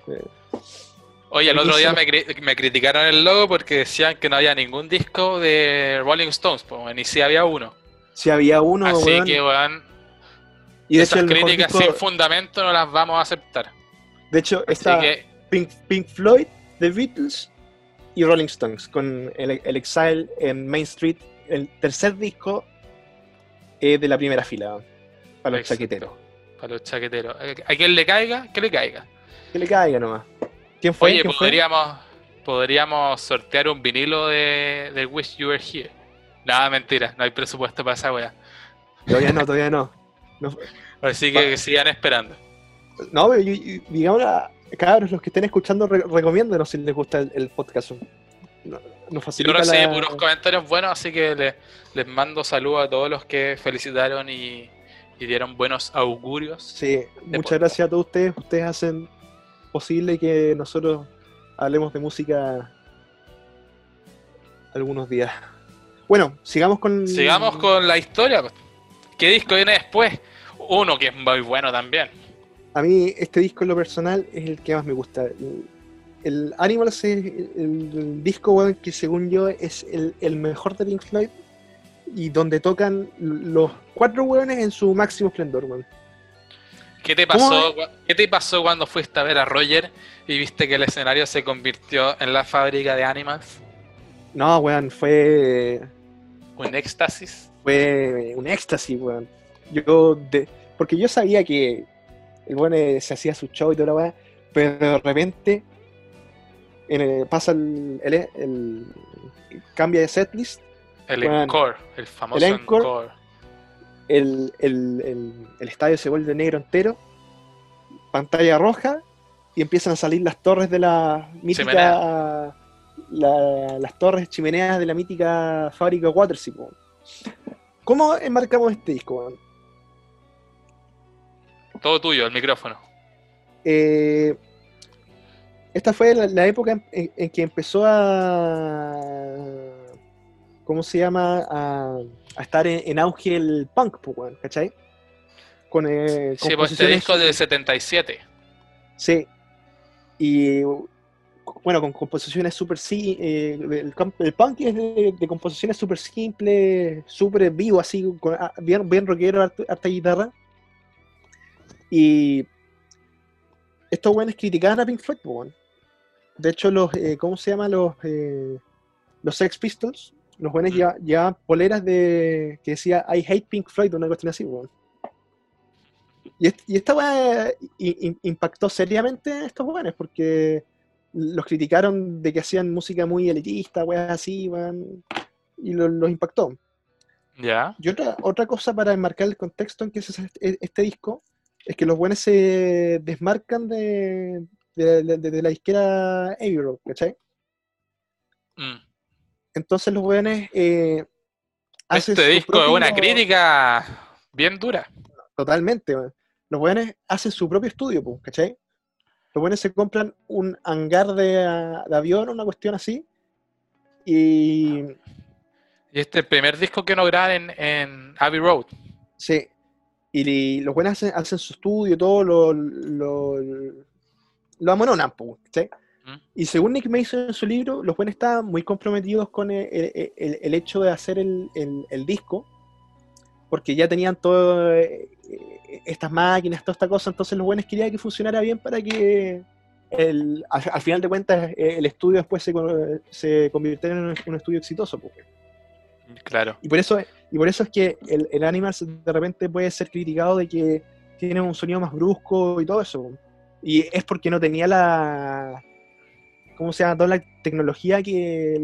S1: Oye, el otro día me, cri- me criticaron el logo porque decían que no había ningún disco de Rolling Stones, pues, ni si había uno.
S2: Si había uno,
S1: Así
S2: weón,
S1: que, weón,
S2: y de
S1: esas
S2: hecho
S1: críticas
S2: disco-
S1: sin fundamento no las vamos a aceptar.
S2: de hecho
S1: Así
S2: está
S1: que,
S2: Pink, Pink Floyd, The Beatles y Rolling Stones con el, el Exile en Main Street, el tercer disco eh, de la primera fila para los
S1: Exacto.
S2: chaqueteros.
S1: para los chaqueteros, a quien le caiga, que le caiga.
S2: Que le caiga nomás. ¿Quién fue?
S1: Oye,
S2: ¿Quién fue?
S1: podríamos, podríamos sortear un vinilo de, de Wish You Were Here. Nada, mentira, no hay presupuesto para esa wea.
S2: Todavía no, todavía no. No,
S1: Así que, que sigan esperando.
S2: no pero digamos, a- cabros, los que estén escuchando, re- recomiéndenos si les gusta el, el podcast. No- Nos
S1: Yo
S2: facilita
S1: recibí
S2: la-
S1: puros comentarios buenos, así que le- les mando saludos a todos los que felicitaron y, y dieron buenos augurios.
S2: Sí, muchas
S1: podcast.
S2: gracias a todos ustedes. Ustedes hacen posible que nosotros hablemos de música algunos días. Bueno, sigamos con.
S1: Sigamos con la historia. ¿Qué disco viene después? Uno que es muy bueno también.
S2: A mí, este disco en lo personal es el que más me gusta. El, el Animals es el, el disco weón, que, según yo, es el, el mejor de Pink Floyd y donde tocan los cuatro hueones en su máximo esplendor, weón.
S1: ¿Qué te
S2: ¿Cómo
S1: pasó, ¿Qué te pasó cuando fuiste a ver a Roger y viste que el escenario se convirtió en la fábrica de Animals?
S2: No, weón, fue.
S1: Un éxtasis.
S2: fue un éxtasis, weón. Yo, de, porque yo sabía que el weón eh, se hacía su show y toda la weá, pero de repente en el- pasa el, el- el- cambia de setlist,
S1: El
S2: Bueno,
S1: encore, el famoso
S2: el encore.
S1: encore.
S2: el, el- el- el estadio se vuelve negro entero, pantalla roja y empiezan a salir las torres de la mítica. la- las torres chimeneas de la mítica fábrica Watersea. ¿Cómo enmarcamos este disco?
S1: Todo tuyo, el micrófono.
S2: Eh, esta fue la, la época en, en- en que empezó a. ¿Cómo se llama? A, a estar en, en auge el punk, pues, ¿cachai? Con, eh,
S1: Sí, pues este disco del 77.
S2: Sí. Y bueno, con composiciones súper sí. eh, el, punk es de, de composiciones súper simples, súper vivo, así, con, ah, bien, bien rockero, harta, harta guitarra. Y estos buenos criticaban a Pink Floyd. De hecho, los, eh, ¿cómo se llama? Los, eh, los Sex Pistols, los buenos
S1: Mm.
S2: lleva- llevaban poleras de que decía I hate Pink Floyd, una cuestión así. Y, est- y esta weá impactó seriamente a estos weones porque los criticaron de que hacían música muy elitista, weas así, weón, y lo- los impactó.
S1: ¿Ya?
S2: Y otra, otra cosa para enmarcar el contexto en que se hace este, este disco es que los buenos se desmarcan de, de, de- de la Road, ¿cachai?
S1: Mm.
S2: Entonces los buenos eh, hacen
S1: Este disco es una crítica bien dura.
S2: Totalmente. Los buenos hacen su propio estudio, ¿cachai? Los buenos se compran un hangar de, de avión, una cuestión así, y
S1: Y este es el primer disco que no graban en, en Abbey Road.
S2: Sí. Y los buenos hacen, hacen su estudio, todo lo, lo, lo amononan, ¿cachai?
S1: ¿Mm?
S2: Y según Nick Mason en su libro, los buenos estaban muy comprometidos con el, el- el- el hecho de hacer el, disco, porque ya tenían todas estas máquinas, toda esta cosa, entonces los buenos querían que funcionara bien para que el, al, final de cuentas el estudio después se, se convirtió en un, estudio exitoso. Pues.
S1: Claro.
S2: Y por eso, y por eso es que el, el Animals de repente puede ser criticado de que tiene un sonido más brusco y todo eso. Y es porque no tenía la. ¿Cómo se llama? Toda la tecnología que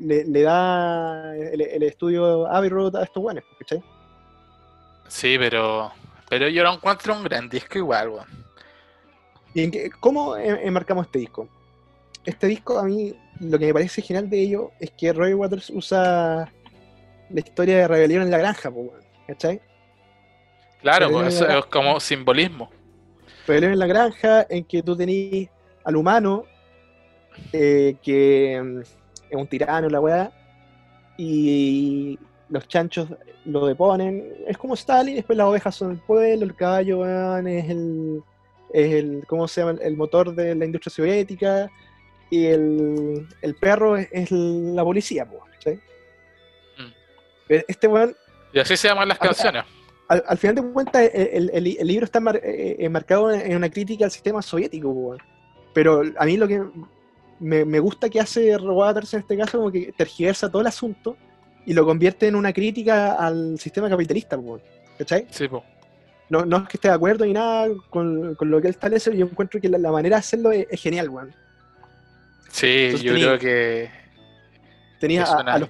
S2: le, le, da el, estudio Abbey Road a estos buenos, ¿cachai?
S1: Sí, pero. Pero yo lo encuentro un gran disco igual, weón.
S2: ¿Y cómo enmarcamos este disco? Este disco, a mí, lo que me parece genial de ello es que Roy Waters usa la historia de rebelión en la granja, ¿cachai?
S1: Claro, pues eso es como simbolismo.
S2: Rebelión en la granja, en que tú tenés al humano, eh, que mm, es un tirano, la weá, y los chanchos lo deponen. Es como Stalin, después las ovejas son el pueblo, el caballo es el, es el, ¿cómo se llama? El motor de la industria soviética, y el, perro es, la policía, ¿cachai? Este weón.
S1: Y así se llaman las canciones.
S2: Al, final de cuentas, el, libro está eh, enmarcado en una crítica al sistema soviético, weón. Pero a mí lo que me, gusta que hace Waters en este caso, como que tergiversa todo el asunto y lo convierte en una crítica al sistema capitalista, weón. ¿Cachai?
S1: Sí, po.
S2: No, no es que esté de acuerdo ni nada con, lo que él establece, yo encuentro que la, manera de hacerlo es, genial, weón.
S1: Sí, yo creo que.
S2: Tenía a, los,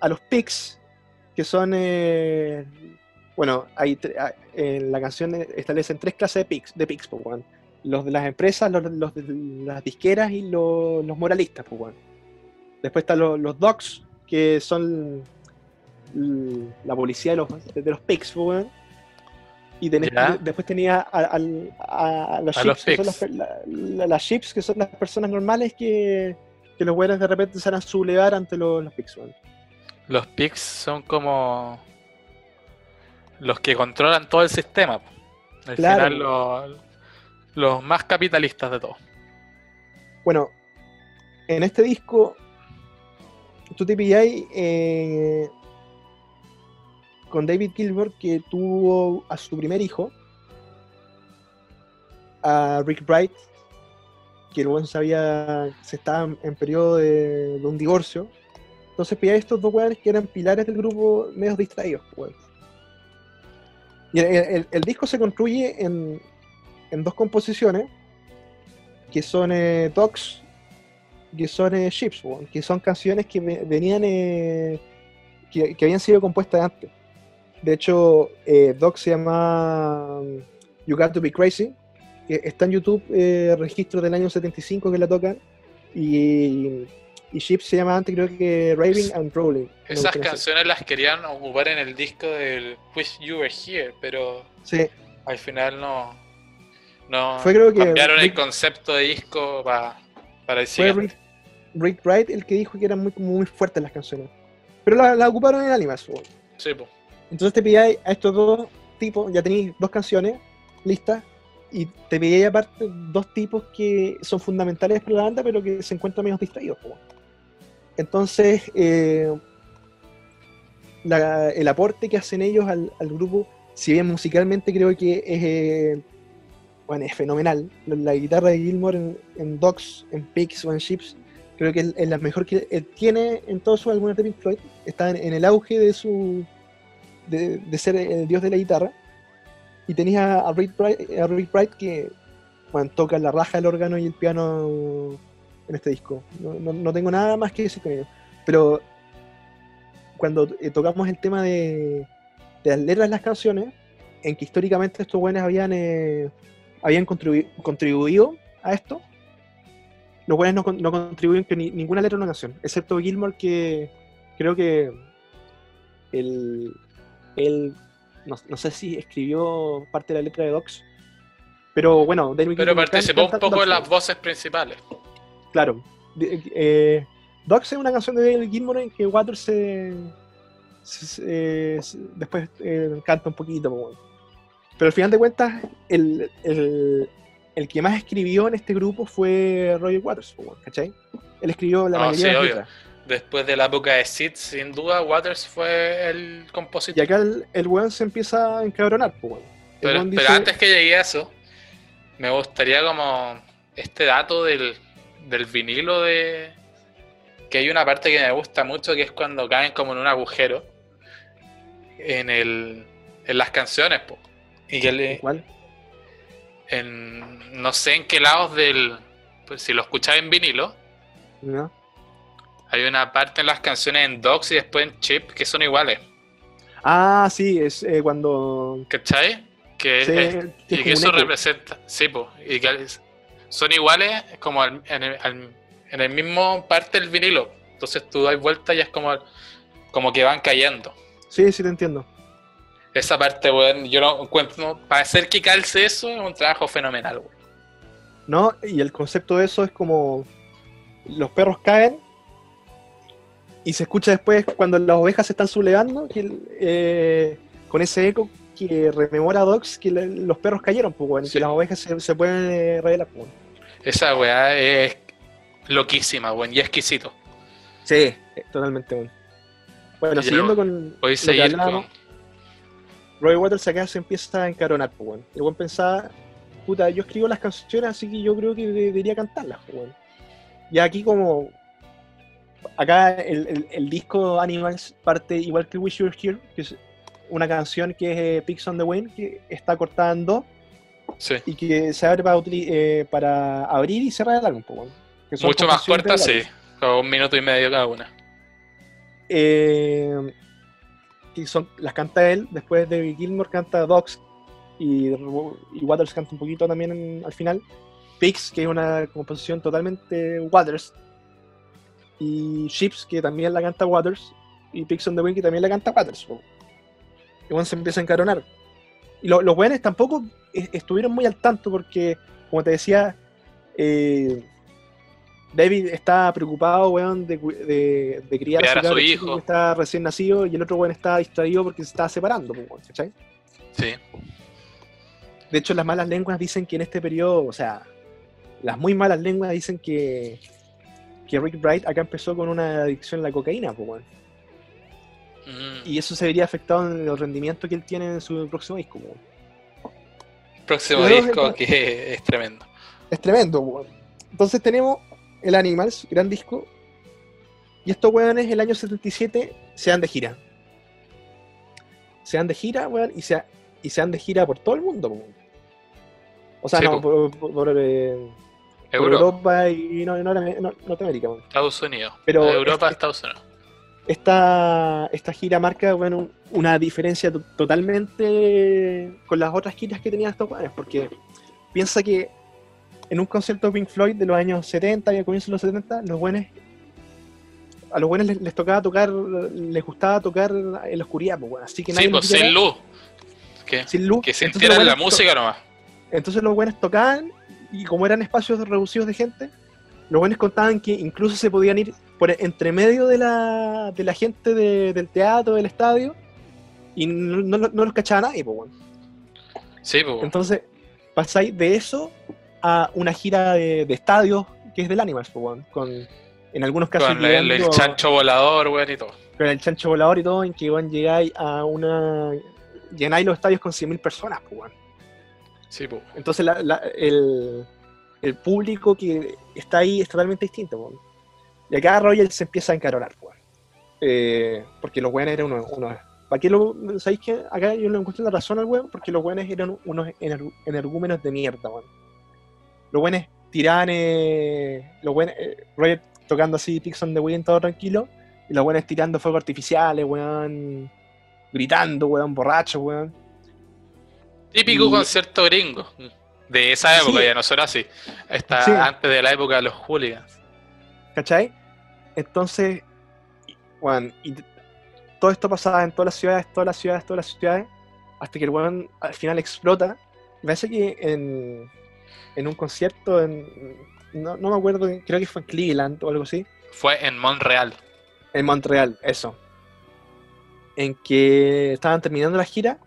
S2: a los pics que son, eh, bueno, hay en la canción establecen tres clases de pics, de pics, pues, los de las empresas, los, de las disqueras y los, moralistas, pues, Después están los, los docs, que son la policía de los, de, los pics, pues, y después tenía a, las chips, que son las, chips, que son las personas normales que, que los güeyes de repente se van a sublevar ante los, los pics,
S1: los PICs son como los que controlan todo el sistema. Al final los, más capitalistas de todo.
S2: Bueno, en este disco tú te pilláis eh, con David Gilbert que tuvo a su primer hijo, a Rick Bright, que luego sabía se estaba en periodo de un divorcio entonces pillé estos dos weones que eran pilares del grupo medios distraídos, el, disco se construye en, dos composiciones, que son eh, Docs, que son eh, Ships, que son canciones que venían, eh, que, habían sido compuestas antes. De hecho, eh, Docs se llama You Got to Be Crazy, está en YouTube, eh, registro del año 75 que la tocan, y y Chips se llama antes creo que Raving and Rolling.
S1: Esas canciones las querían ocupar en el disco del Wish You Were Here, pero al final no, no
S2: fue, creo que
S1: cambiaron el concepto de disco para, para el siguiente.
S2: Fue Rick, Wright el que dijo que eran muy, muy fuertes las canciones. Pero las ocuparon en Animas.
S1: Sí, po.
S2: Entonces te pilláis a estos dos tipos, ya tenéis dos canciones listas, y te pilláis aparte dos tipos que son fundamentales para la banda, pero que se encuentran menos distraídos. Po. Entonces, eh, el aporte que hacen ellos al, grupo, si bien musicalmente creo que es, eh, bueno, es fenomenal, la, guitarra de Gilmore en, en, en Pigs o en Ships, creo que es, la mejor que él tiene en todos sus álbumes de Pink Floyd, está en, el auge de su de, ser el dios de la guitarra. Y tenía a Rick Bright, que bueno, toca la raja del órgano y el piano en este disco. No, tengo nada más que decir con ello. Pero cuando eh, tocamos el tema de, las letras de las canciones, en que históricamente estos buenos habían, eh, habían contribuido a esto, los buenos no, contribuyen con ninguna letra de una canción, excepto Gilmore que creo que él, no, sé si escribió parte de la letra de Docs, pero bueno,
S1: pero participó un poco en las voces principales.
S2: Claro. Eh, Dogs es una canción de Gilmour en que Waters se, después eh, canta un poquito. Pero al final de cuentas, el, que más escribió en este grupo fue Roger Waters, ¿cachai? Él escribió la mayoría de las letras.
S1: Después de la época de Sid, sin duda, Waters fue el compositor.
S2: Y acá el, el weón se empieza a encabronar.
S1: pero, pero antes que llegue a eso, me gustaría como este dato del, del vinilo de. Que hay una parte que me gusta mucho que es cuando caen como en un agujero. En el. En las canciones, po. Y que le,
S2: ¿Cuál?
S1: en, no sé en qué lados del. Pues si lo escucháis en vinilo,
S2: ¿No?
S1: hay una parte en las canciones en Docs y después en Chip que son iguales.
S2: Ah, sí, es eh, cuando.
S1: ¿Cachai? Que,
S2: Sí,
S1: es-
S2: que es
S1: y que eso representa. Sí, po, y que es- son iguales como al- en, el, al- en el mismo parte del vinilo. Entonces tú das vuelta y es como, como que van cayendo.
S2: Sí, sí, te entiendo.
S1: Esa parte, weón, yo lo encuentro. Para hacer que calce eso es un trabajo fenomenal, weón.
S2: ¿No? Y el concepto de eso es como. Los perros caen. Y se escucha después cuando las ovejas se están sublevando. Que, eh, con ese eco que rememora a Docs que le- los perros cayeron, pues, weón, y
S1: Sí.
S2: que las ovejas se, se pueden eh, revelar, pues. weón.
S1: Esa weá es loquísima, weón, y exquisito.
S2: Sí, eh, totalmente, weón. Bueno,
S1: Ya,
S2: siguiendo con.
S1: Voy a seguir con.
S2: Roy Waters acá se empieza a encaronar, pues, weón. El weón pensaba, puta, yo escribo las canciones, así que yo creo que de- debería cantarlas, pues, weón. Y aquí como... Acá el, el- el disco Animals parte igual que Wish You Were Here, que es una canción que es eh, Pigs on the Wind, que está cortada en dos
S1: Sí.
S2: y que se abre para, eh, para abrir y cerrar el álbum,
S1: Mucho más
S2: de
S1: corta, sí. Un minuto y medio cada una.
S2: Eh, que son, las canta él, después David Gilmour canta Dogs y, y Waters canta un poquito también en- al final. Pigs, que es una composición totalmente Waters. Y Ships, que también la canta Waters. Y Pigs on the Wind, que también la canta Waters. Y bueno, se empieza a encaronar. Y lo- los buenos tampoco es- estuvieron muy al tanto porque, como te decía, eh, David está preocupado, weón, de, de, de criar
S1: a su
S2: chico
S1: hijo.
S2: que está recién nacido y el otro weón está distraído porque se está separando, po, weón, ¿cachai?
S1: Sí.
S2: De hecho, las malas lenguas dicen que en este periodo, o sea, las muy malas lenguas dicen que, que Rick Bright acá empezó con una adicción a la cocaína, weón.
S1: Mm.
S2: Y eso se vería afectado en el rendimiento que él tiene en su próximo disco.
S1: Próximo
S2: Pero-
S1: disco que es tremendo.
S2: Es tremendo, weón. Entonces tenemos el Animals, gran disco. Y estos weones el año 77 se dan de gira. Se dan de gira, weón, y se, y se dan de gira por todo el mundo, weón. O sea,
S1: Sí,
S2: no,
S1: po.
S2: por, por- por, eh, por
S1: Europa,
S2: y no, no, no- Norteamérica, weón.
S1: Estados Unidos.
S2: Pero
S1: Europa,
S2: este-
S1: Estados Unidos.
S2: Esta, esta gira marca bueno, un- una diferencia to- totalmente con las otras giras que tenían estos weones, porque piensa que en un concierto de Pink Floyd de los años 70 y a comienzos de los 70, los buenos a los buenos les, les tocaba tocar, les gustaba tocar en la oscuridad, pues, bueno, así que nadie
S1: Sí, pues sin luz. Que,
S2: sin luz.
S1: que
S2: Entonces los
S1: sintieran la música nomás.
S2: entonces los buenos tocaban y como eran espacios reducidos de gente, los buenos contaban que incluso se podían ir por entre medio de la, de la gente de- del teatro, del estadio, y no, no- no los cachaba nadie, pues, weón.
S1: Sí, pues.
S2: Entonces pasáis de eso a una gira de, de estadios que es del Animals, pues, weón, con en algunos casos
S1: Con el, chancho volador, weón, y todo.
S2: con el chancho volador y todo, en que weón, llegáis a una llenáis los estadios con 100.000 personas, pues, weón.
S1: Sí, pues.
S2: Entonces la- la- el, el público que está ahí es totalmente distinto. weón. Y acá Roger se empieza a encaronar. weón. Eh, porque los weones eran unos... unos ¿Para qué lo, ¿Sabéis que acá yo le encuentro la razón al weón? Porque los weones eran unos ener- energúmenos de mierda, weón. Los weones tiraban... eh, los weones, eh, Roger tocando así Pix on the Wind todo tranquilo. Y los weones tirando fuegos artificiales, weón. Gritando, weón, borrachos, weón.
S1: Típico
S2: Y-
S1: concierto gringo. De esa época,
S2: Sí.
S1: ya no son así. Está
S2: Sí.
S1: antes de la época de los hooligans.
S2: ¿Cachai? Entonces, bueno, y todo esto pasaba en todas las ciudades, todas las ciudades, todas las ciudades, hasta que el weón al final explota. Me parece que en, en un concierto, en, no, no me acuerdo, creo que fue en Cleveland o algo así,
S1: Fue en Montreal.
S2: en Montreal, eso. En que estaban terminando la gira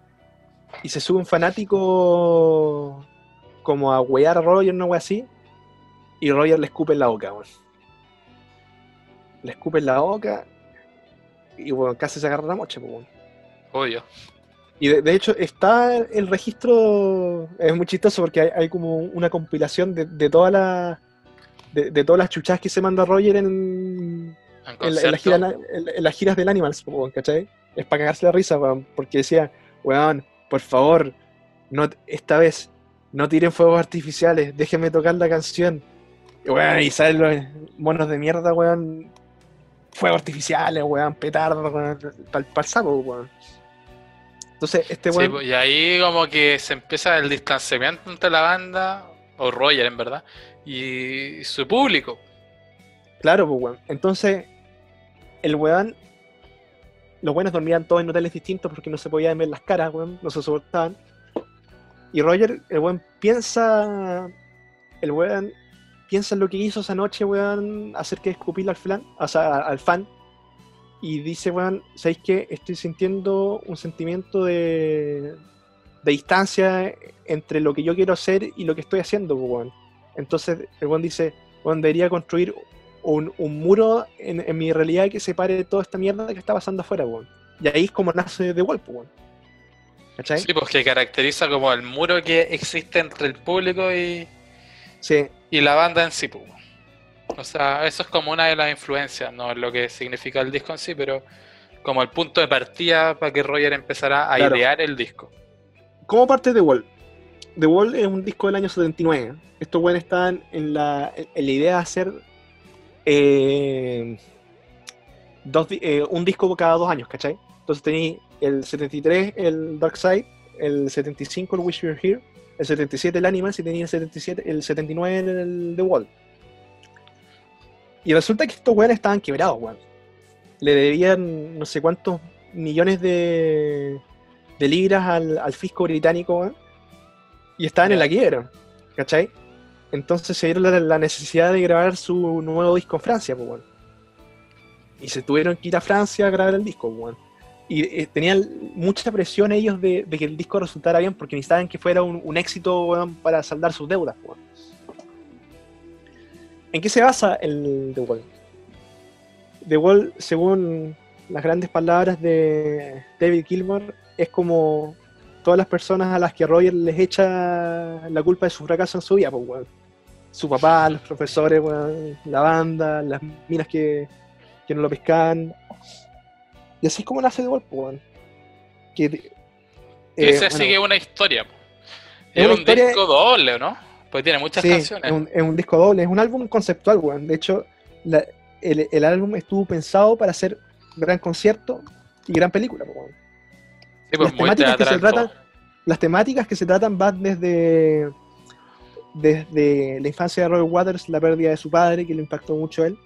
S2: y se sube un fanático como a wear a Roger, una wea así, y Roger le escupe en la boca, weón. Le escupe en la boca y bueno, casi se agarra la mocha, pues.
S1: Obvio.
S2: Y de, de hecho está el registro, es muy chistoso porque hay, hay como una compilación de, de todas las de, de todas las chuchas que se manda Roger en,
S1: En
S2: en, la- en
S1: concierto.
S2: las giras, las del Animals, weón, ¿cachai? Es para cagarse la risa, weón, porque decía, weón, por favor, no, esta vez, no tiren fuegos artificiales, déjenme tocar la canción. Y salen los monos de mierda, weón, fuegos artificiales, weón, petardos, weón, pa'l, pa'l saco, weón. Entonces, este weón,
S1: pues, y ahí como que se empieza el distanciamiento entre la banda, o Roger en verdad, y su público.
S2: Claro, pues, weón. Entonces, el weón. Los buenos dormían todos en hoteles distintos porque no se podían ver las caras, weón. No se soportaban. Y Roger, el weón piensa. El weón piensa en lo que hizo esa noche, weón, hacer que escupirle al flan, o sea, al fan. Y dice, weón, ¿sabéis qué? Estoy sintiendo un sentimiento de, de distancia entre lo que yo quiero hacer y lo que estoy haciendo, weón. Entonces, el weón dice, weón, debería construir un, un muro en, en mi realidad que separe toda esta mierda que está pasando afuera, weón. Y ahí es como nace The Wall, pues, weón. ¿Cachai?
S1: Sí, pues que caracteriza como el muro que existe entre el público y,
S2: Sí,
S1: y la banda en sí. pues. O sea, eso es como una de las influencias, no es lo que significa el disco en sí, pero como el punto de partida para que Roger empezara a
S2: Claro.
S1: idear el disco.
S2: ¿Cómo parte The Wall? The Wall es un disco del año 79. Estos weones estaban en la, en la idea de hacer eh, dos eh, un disco cada dos años, ¿cachai? Entonces tenéis el 73 el Dark Side, el 75 el Wish You Were Here, el 77 el Animals y tenía el 77, el 79 el The Wall. Y resulta que estos weones estaban quebrados, weón. Le debían no sé cuántos millones de, de libras al, al fisco británico, weón. Y estaban en la quiebra, ¿cachai? Entonces se dieron la, la necesidad de grabar su nuevo disco en Francia, pues, weón. Y se tuvieron que ir a Francia a grabar el disco, weón. Y eh, tenían mucha presión ellos de, que el disco resultara bien porque necesitaban que fuera un, éxito, para saldar sus deudas, weón. ¿En qué se basa el The Wall? The Wall, según las grandes palabras de David Gilmour, es como todas las personas a las que Roger les echa la culpa de su fracaso en su vida, pues, weón. Su papá, los profesores, weón, la banda, las minas que, que no lo pescan. Y así es como nace Wall, pues, weón. Que, eh,
S1: Ese
S2: bueno,
S1: es una historia.
S2: Es una
S1: un
S2: historia-
S1: disco doble, ¿no? Pues tiene muchas
S2: Sí,
S1: canciones.
S2: Es un, es un disco doble, es un álbum conceptual, weón. De hecho, la- el, el álbum estuvo pensado para hacer gran concierto y gran película, weón.
S1: Sí, pues
S2: las temáticas que se tratan-. Las temáticas que se tratan van desde, desde la infancia de Robert Waters, la pérdida de su padre, que le impactó mucho a él.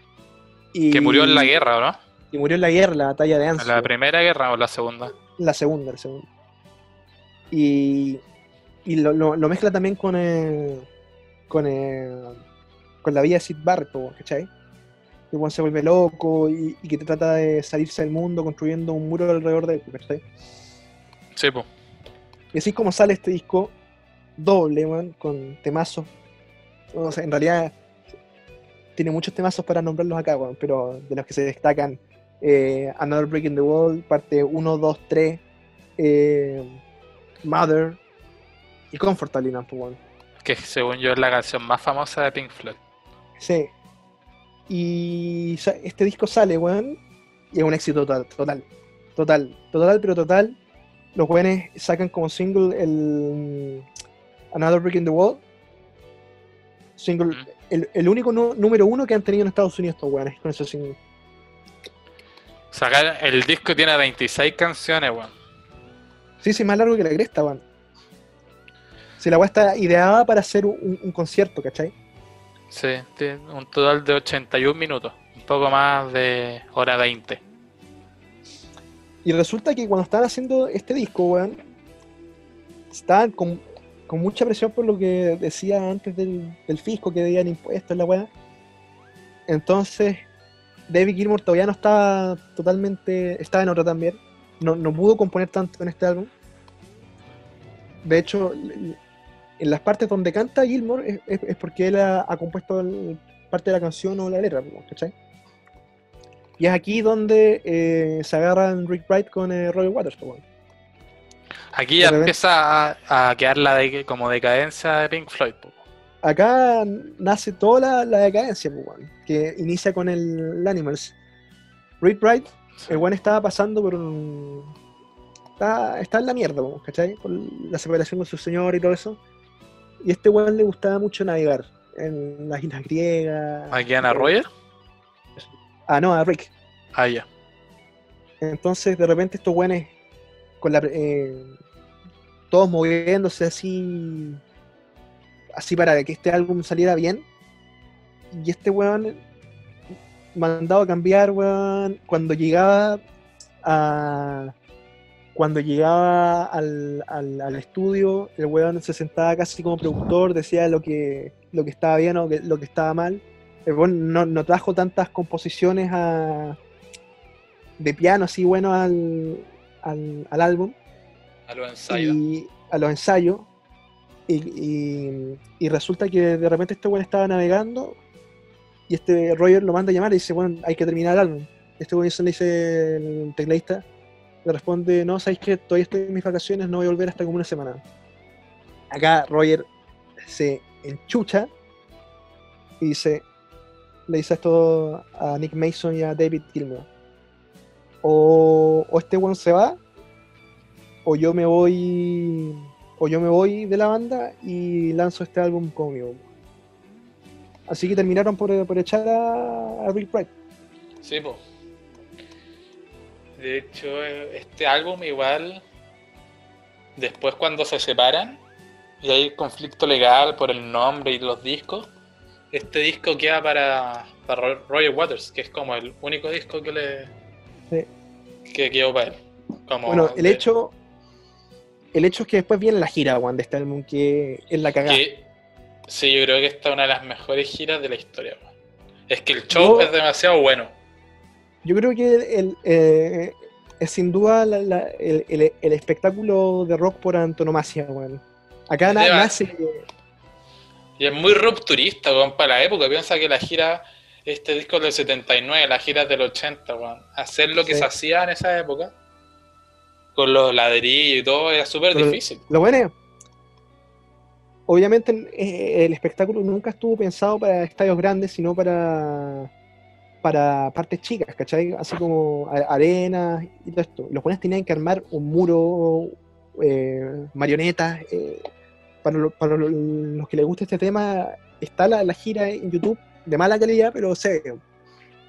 S2: Y,
S1: Que murió en la guerra, ¿o ¿no?
S2: Y murió en la guerra, la batalla de
S1: ¿En
S2: Anzio.
S1: la primera guerra o la segunda?
S2: La segunda, la segunda. Y, y lo, lo- lo mezcla también con eh, con, eh, con la vida de Sid Barrett, po, ¿cachai? Que Juan se vuelve loco y, y que te trata de salirse del mundo construyendo un muro alrededor de él, ¿cachai?
S1: Sí, pues.
S2: Y así es como sale este disco doble, man, con temazos. O sea, en realidad tiene muchos temazos para nombrarlos acá, weón, pero de los que se destacan eh, Another Break in the Wall, parte 1, 2, 3, eh, Mother y Comfortably Number One.
S1: Que según yo es la canción más famosa de Pink Floyd.
S2: Sí. Y este disco sale, weón, y es un éxito total, total, total, total, pero total. Los weones sacan como single el mm, Another Brick in the Wall. Single, el, el único número uno que han tenido en Estados Unidos estos weones con ese single.
S1: Sacar el disco tiene 26 canciones, weón.
S2: Sí, sí, más largo que la cresta, weón. Si la weá está ideada para hacer un, un concierto, ¿cachai?
S1: Sí, tiene un total de 81 minutos. Un poco más de hora 20.
S2: Y resulta que cuando estaban haciendo este disco, weón, estaban con, con mucha presión por lo que decía antes del, del fisco que debían impuestos la weá. Entonces, David Gilmour todavía no estaba totalmente. Estaba en otra también. No, no pudo componer tanto en este álbum. De hecho, en las partes donde canta Gilmour es, es- es porque él ha, ha compuesto el- parte de la canción o la letra, ¿cachai? Y es aquí donde eh, se agarran Rick Bright con eh, Roger Waters, weón.
S1: Aquí ya empieza a, a quedar la de, como decadencia de Pink Floyd.
S2: Acá nace toda la, la decadencia, pues, que inicia con el, el Animals. Reed Wright, el weón estaba pasando por un. Está, está en la mierda, pues, ¿cachai? Por la separación con su señor y todo eso. Y a este weón le gustaba mucho navegar en las islas griegas.
S1: ¿Aquí Ana
S2: Eh,
S1: Roger?
S2: Ah, no, a Rick.
S1: Ah, ya.
S2: Entonces, de repente, estos weones, con la, eh, todos moviéndose así, así para que este álbum saliera bien. Y este weón, mandado a cambiar, weón, cuando llegaba a. Cuando llegaba al, al- al estudio, el weón se sentaba casi como productor, decía lo que, lo que estaba bien o que- lo que estaba mal. El weón no, no trajo tantas composiciones a, de piano así bueno al, al, al álbum
S1: A los ensayos.
S2: y a los ensayos y, resulta que de repente este weón estaba navegando y este Roger lo manda a llamar y dice bueno hay que terminar el álbum este weón le dice el tecladista le responde no sabéis que todavía estoy en mis vacaciones no voy a volver hasta como una semana acá Roger se enchucha y dice le dice esto a Nick Mason y a David Gilmour. O, o este weón se va o yo me voy o yo me voy de la banda y lanzo este álbum conmigo así que terminaron por, por echar a, a Rick Wright
S1: Sí, pues. De hecho, este álbum igual, después cuando se separan y hay conflicto legal por el nombre y los discos, este disco queda para, para Ro- Roger Waters, que es como el único disco que le
S2: Sí.
S1: que quedó para él. Como
S2: bueno el
S1: de-
S2: hecho el hecho es que después viene la gira Juan, de este álbum que es la cagada
S1: sí, yo creo que esta es una de las mejores giras de la historia. Es que el show
S2: Yo-
S1: es demasiado bueno.
S2: yo creo que el, eh, es sin duda la- la- el, el- el espectáculo de rock por antonomasia weón. acá na-
S1: Deba-
S2: nace
S1: Y es muy rupturista, weón, para la época. Piensa que la gira, este disco es del 79, la gira es del 80, weón. Hacer lo que
S2: Sí.
S1: se hacía en esa época, con los ladrillos y todo, era súper difícil.
S2: Lo bueno es, obviamente eh, el espectáculo nunca estuvo pensado para estadios grandes, sino para, para partes chicas, ¿cachai? Así como arenas y todo esto. Los buenos tenían que armar un muro, eh, marionetas. eh, para, lo- para lo- los que les gusta este tema, está la, la gira en YouTube de mala calidad, pero se.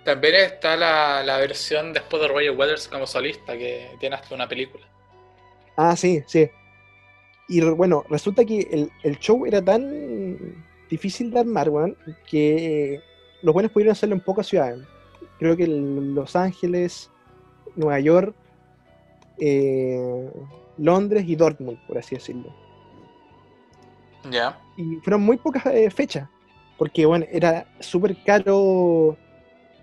S1: También está la, la versión después de Roger Waters como solista, que tiene hasta una película.
S2: Ah, sí, sí. Y bueno, resulta que el, el show era tan difícil de armar, weón, que los buenos pudieron hacerlo en pocas ciudades. Creo que el- Los Ángeles, Nueva York, eh, Londres y Dortmund, por así decirlo.
S1: Ya.
S2: Y fueron muy pocas eh, fechas, porque bueno, era súper caro.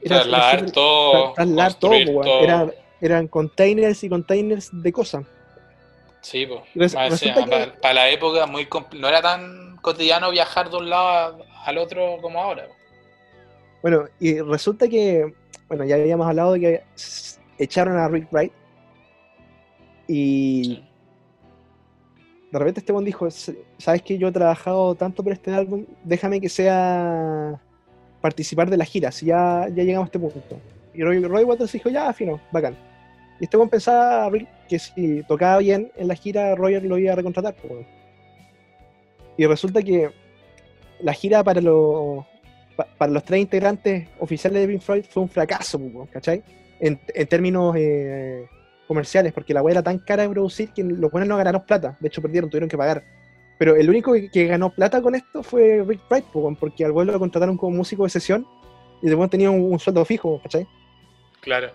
S2: Era-
S1: Trasladar todo.
S2: trasladar todo. Era- eran containers y containers de cosas.
S1: Sí, pues. Para, para la época muy no era tan cotidiano viajar de un lado a- al otro como ahora. po.
S2: Bueno, y resulta que, bueno, ya habíamos hablado de que echaron a Rick Wright y
S1: Sí.
S2: de repente este buen dijo, "S- sabes que yo he trabajado tanto por este álbum, déjame que sea participar de la gira, si ya, ya llegamos a este punto. Y Roy, Roy Waters dijo, ya, fino, bacán. Y este pensaba que si tocaba bien en la gira, Roger lo iba a recontratar. Y resulta que la gira para los pa- para los tres integrantes oficiales de Pink Floyd fue un fracaso, ¿cachai? En, términos eh, comerciales, porque la weá era tan cara de producir que los buenos no ganaron plata. De hecho, perdieron, tuvieron que pagar. Pero el único que, que ganó plata con esto fue Rick Wright, porque al weón lo contrataron como músico de sesión y después tenía un, un sueldo fijo, ¿cachai?
S1: Claro.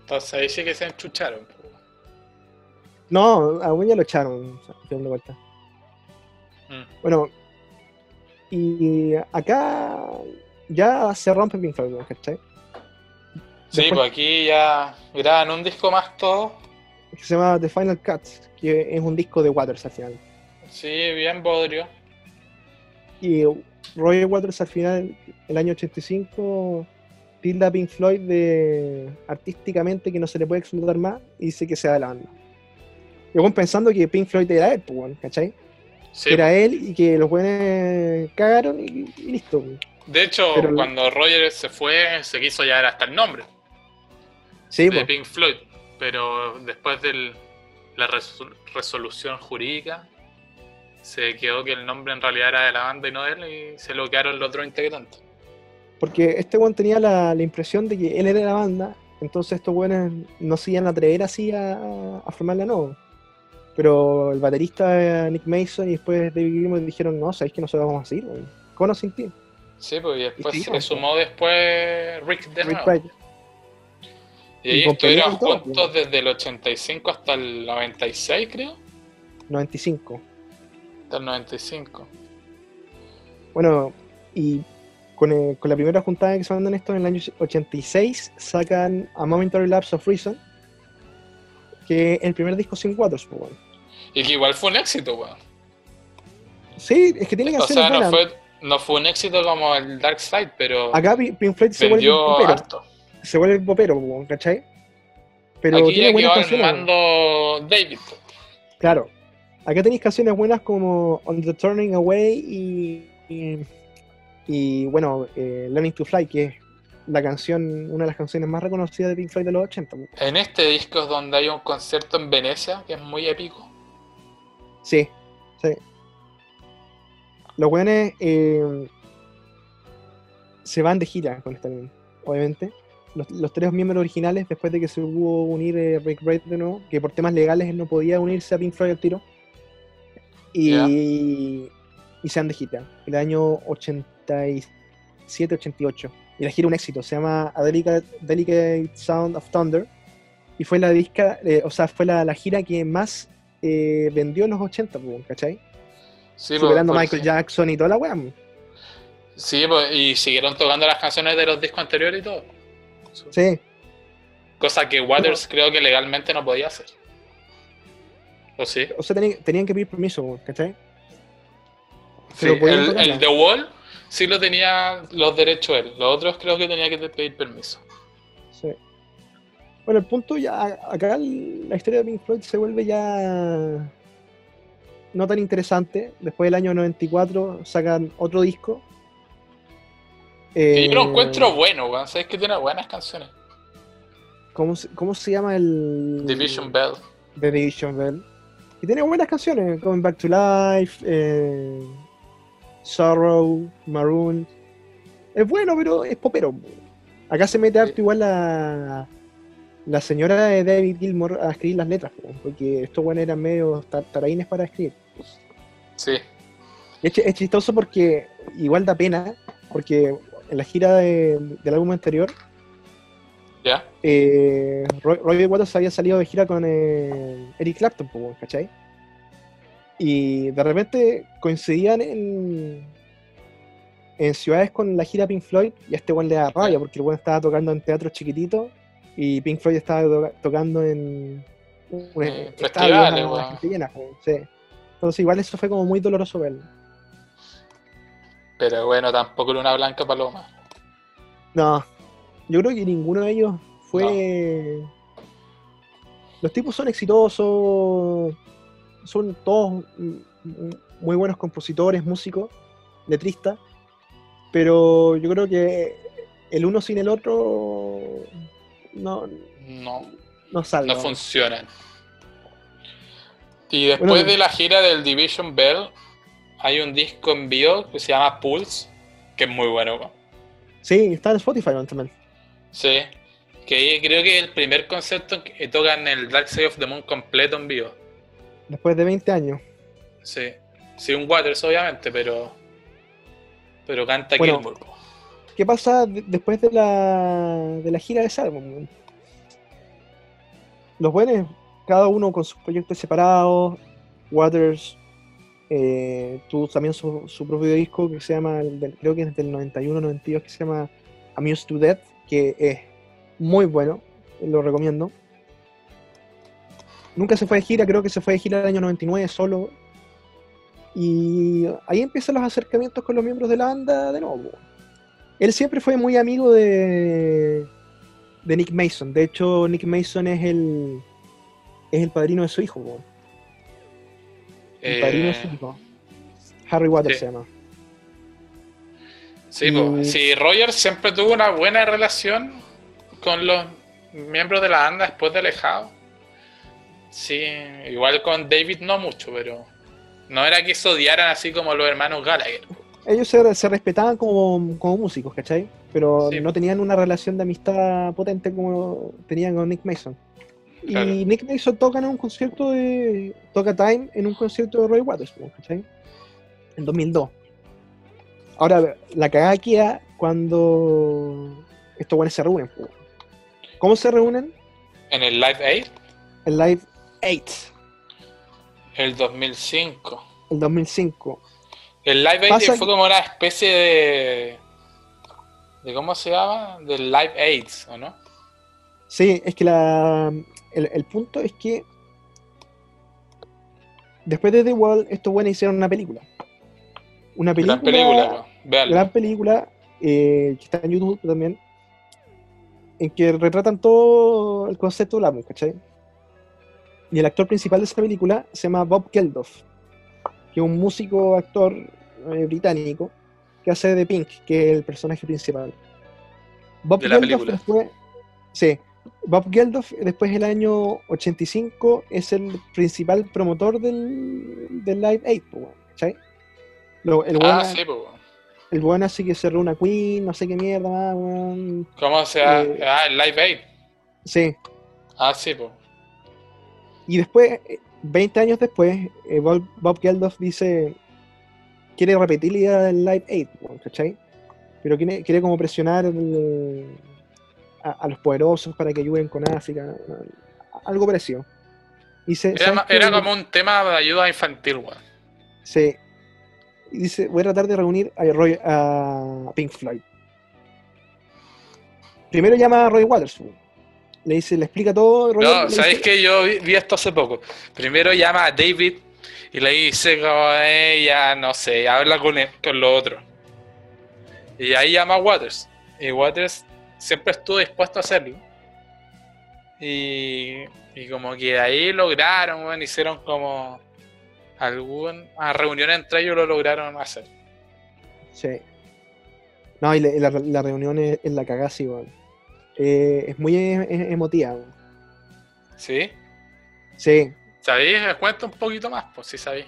S1: Entonces ahí sí que se enchucharon.
S2: No, a ya lo echaron, de cuentas.
S1: Mm.
S2: Bueno, y acá ya se rompe Pink Floyd, ¿cachai?
S1: Sí,
S2: Después-
S1: pues aquí ya graban un disco más todo.
S2: que se llama The Final Cut, que es un disco de Waters al final.
S1: Sí, bien bodrio.
S2: Y Roger Waters al final, el año 85, tilda a Pink Floyd de artísticamente que no se le puede explotar más y dice que se da la banda. Y bueno, pensando que Pink Floyd era él, pues, ¿cachai?
S1: Sí,
S2: era él y que los buenos cagaron y, y listo.
S1: De hecho,
S2: Pero-
S1: cuando Roger se fue, se quiso llevar hasta el nombre
S2: Sí,
S1: de
S2: pues.
S1: Pink Floyd. Pero después de la resol- resolución jurídica, se quedó que el nombre en realidad era de la banda y no de él, y se lo quedaron los otros integrantes.
S2: Porque este weón tenía la, la impresión de que él era la banda, entonces estos weones no se iban a atrever así a, a formarla no. Pero el baterista Nick Mason y después David Gilmour dijeron, no, sabéis que nosotros vamos a seguir, weón. ¿Cómo no sin ti?
S1: Sí, pues y después
S2: sí,
S1: se
S2: pues.
S1: sumó después Rick de.
S2: Wright.
S1: Y ahí estuvieron juntos
S2: pues.
S1: desde el 85 hasta el 96, creo.
S2: 95.
S1: Hasta el 95.
S2: Bueno, y con, eh, con la primera juntada que se mandan esto en el año 86, sacan A Momentary Lapse of Reason, que es el primer disco sin cuadros, pues, weón.
S1: Y que igual fue un éxito, weón.
S2: Sí, es que tiene canciones
S1: sea, no fue, no fue un éxito como el Dark Side, pero
S2: Acá Pi- Pink Floyd se vuelve popero,
S1: harto.
S2: se vuelve popero, ¿cachai? Pero
S1: Aquí
S2: tiene
S1: ya quedó mando David.
S2: Claro. Acá tenéis canciones buenas como On the Turning Away y, y, y, bueno, eh, Learning to Fly, que es la canción, una de las canciones más reconocidas de Pink Floyd de los 80. weón.
S1: En este disco es donde hay un concierto en Venecia que es muy épico.
S2: Sí, sí. Los weones eh, se van de gira con esta canción, obviamente. Los, los tres miembros originales, después de que se hubo unir eh, Rick Wright de nuevo, que por temas legales él no podía unirse a Pink Floyd al tiro. Y, y se van de gira. El año 87-88. Y la gira un éxito, se llama A Delicate, Delicate Sound of Thunder. Y fue la disca, eh, o sea, fue la, la gira que más eh, vendió en los 80, pues, ¿cachai?
S1: Sí, pues,
S2: Superando
S1: pues,
S2: Michael
S1: sí.
S2: Jackson y toda la weá.
S1: Sí, pues, y siguieron tocando las canciones de los discos anteriores y todo.
S2: Sí,
S1: Cosa que Waters creo que legalmente no podía hacer. ¿O sí?
S2: o sea, tenían, tenían que pedir permiso, ¿cachai?
S1: Sí, el, The Wall sí lo tenía los derechos él. Los otros creo que tenía que pedir permiso.
S2: Sí. Bueno, el punto ya, acá la historia de Pink Floyd se vuelve ya no tan interesante. Después del año 94 sacan otro disco.
S1: Que yo lo
S2: Eh,
S1: encuentro bueno, weón. Sabes que tiene buenas canciones.
S2: ¿cómo, se- ¿Cómo se llama el...?
S1: Division Bell.
S2: The Division Bell. Y tiene buenas canciones, Coming Back to Life, eh, Sorrow, Maroon. Es bueno, pero es popero. Acá se mete harto igual la, la señora de David Gilmour a escribir las letras, po, porque estos buenos eran medio tar- taraínes para escribir.
S1: Sí.
S2: Es, ch- es chistoso porque igual da pena, porque en la gira de- del álbum anterior,
S1: ¿Ya?
S2: eh, Roy, Roy Waters había salido de gira con eh, Eric Clapton, ¿cachai? Y de repente coincidían en, en ciudades con la gira Pink Floyd y a este weón le da rabia porque el weón estaba tocando en teatros chiquititos y Pink Floyd estaba to- tocando en un estadios
S1: festivales,
S2: llena, sí. Entonces igual eso fue como muy doloroso verlo.
S1: Pero bueno, tampoco era una blanca paloma.
S2: No, yo creo que ninguno de ellos fue. Los tipos son exitosos, son todos muy buenos compositores, músicos, letristas, pero yo creo que el uno sin el otro no,
S1: No,
S2: no salva.
S1: no funcionan. Y después
S2: Bueno,
S1: de la gira del Division Bell, hay un disco en vivo que se llama Pulse, que es muy bueno.
S2: Sí, está en Spotify también.
S1: Sí. Que creo que es el primer concepto que tocan el Dark Side of the Moon completo en vivo.
S2: Después de 20 años.
S1: Sí. Sí, un Waters, obviamente, pero. Pero canta
S2: Bueno.
S1: Gilmour.
S2: ¿Qué pasa de- después de la, de la gira de ese álbum? weón? Los buenos, cada uno con sus proyectos separados. Waters eh, tuvo también su, su propio disco que se llama, creo que es del 91-92, que se llama Amused to Death, que es muy bueno, lo recomiendo. Nunca se fue de gira, creo que se fue de gira el año 99 solo. Y ahí empiezan los acercamientos con los miembros de la banda de nuevo. Él siempre fue muy amigo de, de Nick Mason. De hecho, Nick Mason es el, es el padrino de su hijo. El padrino
S1: Eh,
S2: es su hijo. Harry Waters
S1: sí.
S2: se llama.
S1: Sí.
S2: Y-
S1: sí, Roger siempre tuvo una buena relación con los miembros de la banda después de Alejado. Sí, igual con David no mucho, pero no era que se odiaran así como los hermanos Gallagher.
S2: Ellos se, se respetaban como, como músicos, ¿cachai? Pero
S1: Sí.
S2: no tenían una relación de amistad potente como tenían con Nick Mason. Y. Nick Mason toca en un concierto de. toca Time en un concierto de Roy Waters, ¿cachai? En 2002. Ahora, la cagada queda cuando estos buenos se reúnen. ¿Cómo se reúnen?
S1: En el Live 8,
S2: El Live 8,
S1: el 2005.
S2: el 2005.
S1: El Live 8
S2: Pasa
S1: fue como una especie de. de ¿Cómo se llama? Del Live AIDS, ¿o no?
S2: Sí, es que la, el, el punto es que después de The Wall, estos buenos hicieron una película. Una película,
S1: Gran película, po. Véanla.
S2: gran película eh, que está en YouTube también, en que retratan todo el concepto del álbum, ¿cachai? Y el actor principal de esa película se llama Bob Geldof, que es un músico, actor eh, británico, que hace de Pink, que es el personaje principal. Bob
S1: De la
S2: Geldof
S1: película.
S2: después, sí, Bob Geldof después del año 85 es el principal promotor del, del Live 8, po, weón, ¿cachai? Lo- el
S1: Ah, sí, po.
S2: El weón así que cerró una Queen, no sé qué mierda más, weón.
S1: ¿Cómo se llama?
S2: Eh,
S1: Ah, el Live 8.
S2: Sí.
S1: Ah, sí, po.
S2: Y después, eh, 20 años después, eh, Bob, Bob Geldof dice, quiere repetir la idea del Live 8, weón, ¿cachai? Pero quiere, quiere como presionar el- a, a los poderosos para que ayuden con África, algo parecido.
S1: Era, era como un tema de ayuda infantil, weón.
S2: Sí. Y dice, voy a tratar de reunir a, Roy- a Pink Floyd. Primero llama a Roy Waters. Le dice, le explica todo. Roy
S1: No, ¿sabéis que yo vi, vi esto hace poco? Primero llama a David y le dice como ella, no sé, habla con, él- con los otros. Y ahí llama a Waters. Y Waters siempre estuvo dispuesto a hacerlo. Y, y como que ahí lograron, weón, hicieron como alguna reunión entre ellos lo lograron hacer.
S2: Sí. No, y la, la- la reunión es, es la cagada, sí, weón. Eh, es muy emotiva, weón.
S1: ¿Sí?
S2: Sí.
S1: ¿Sabéis? Cuenta un poquito más, pues sí sabéis.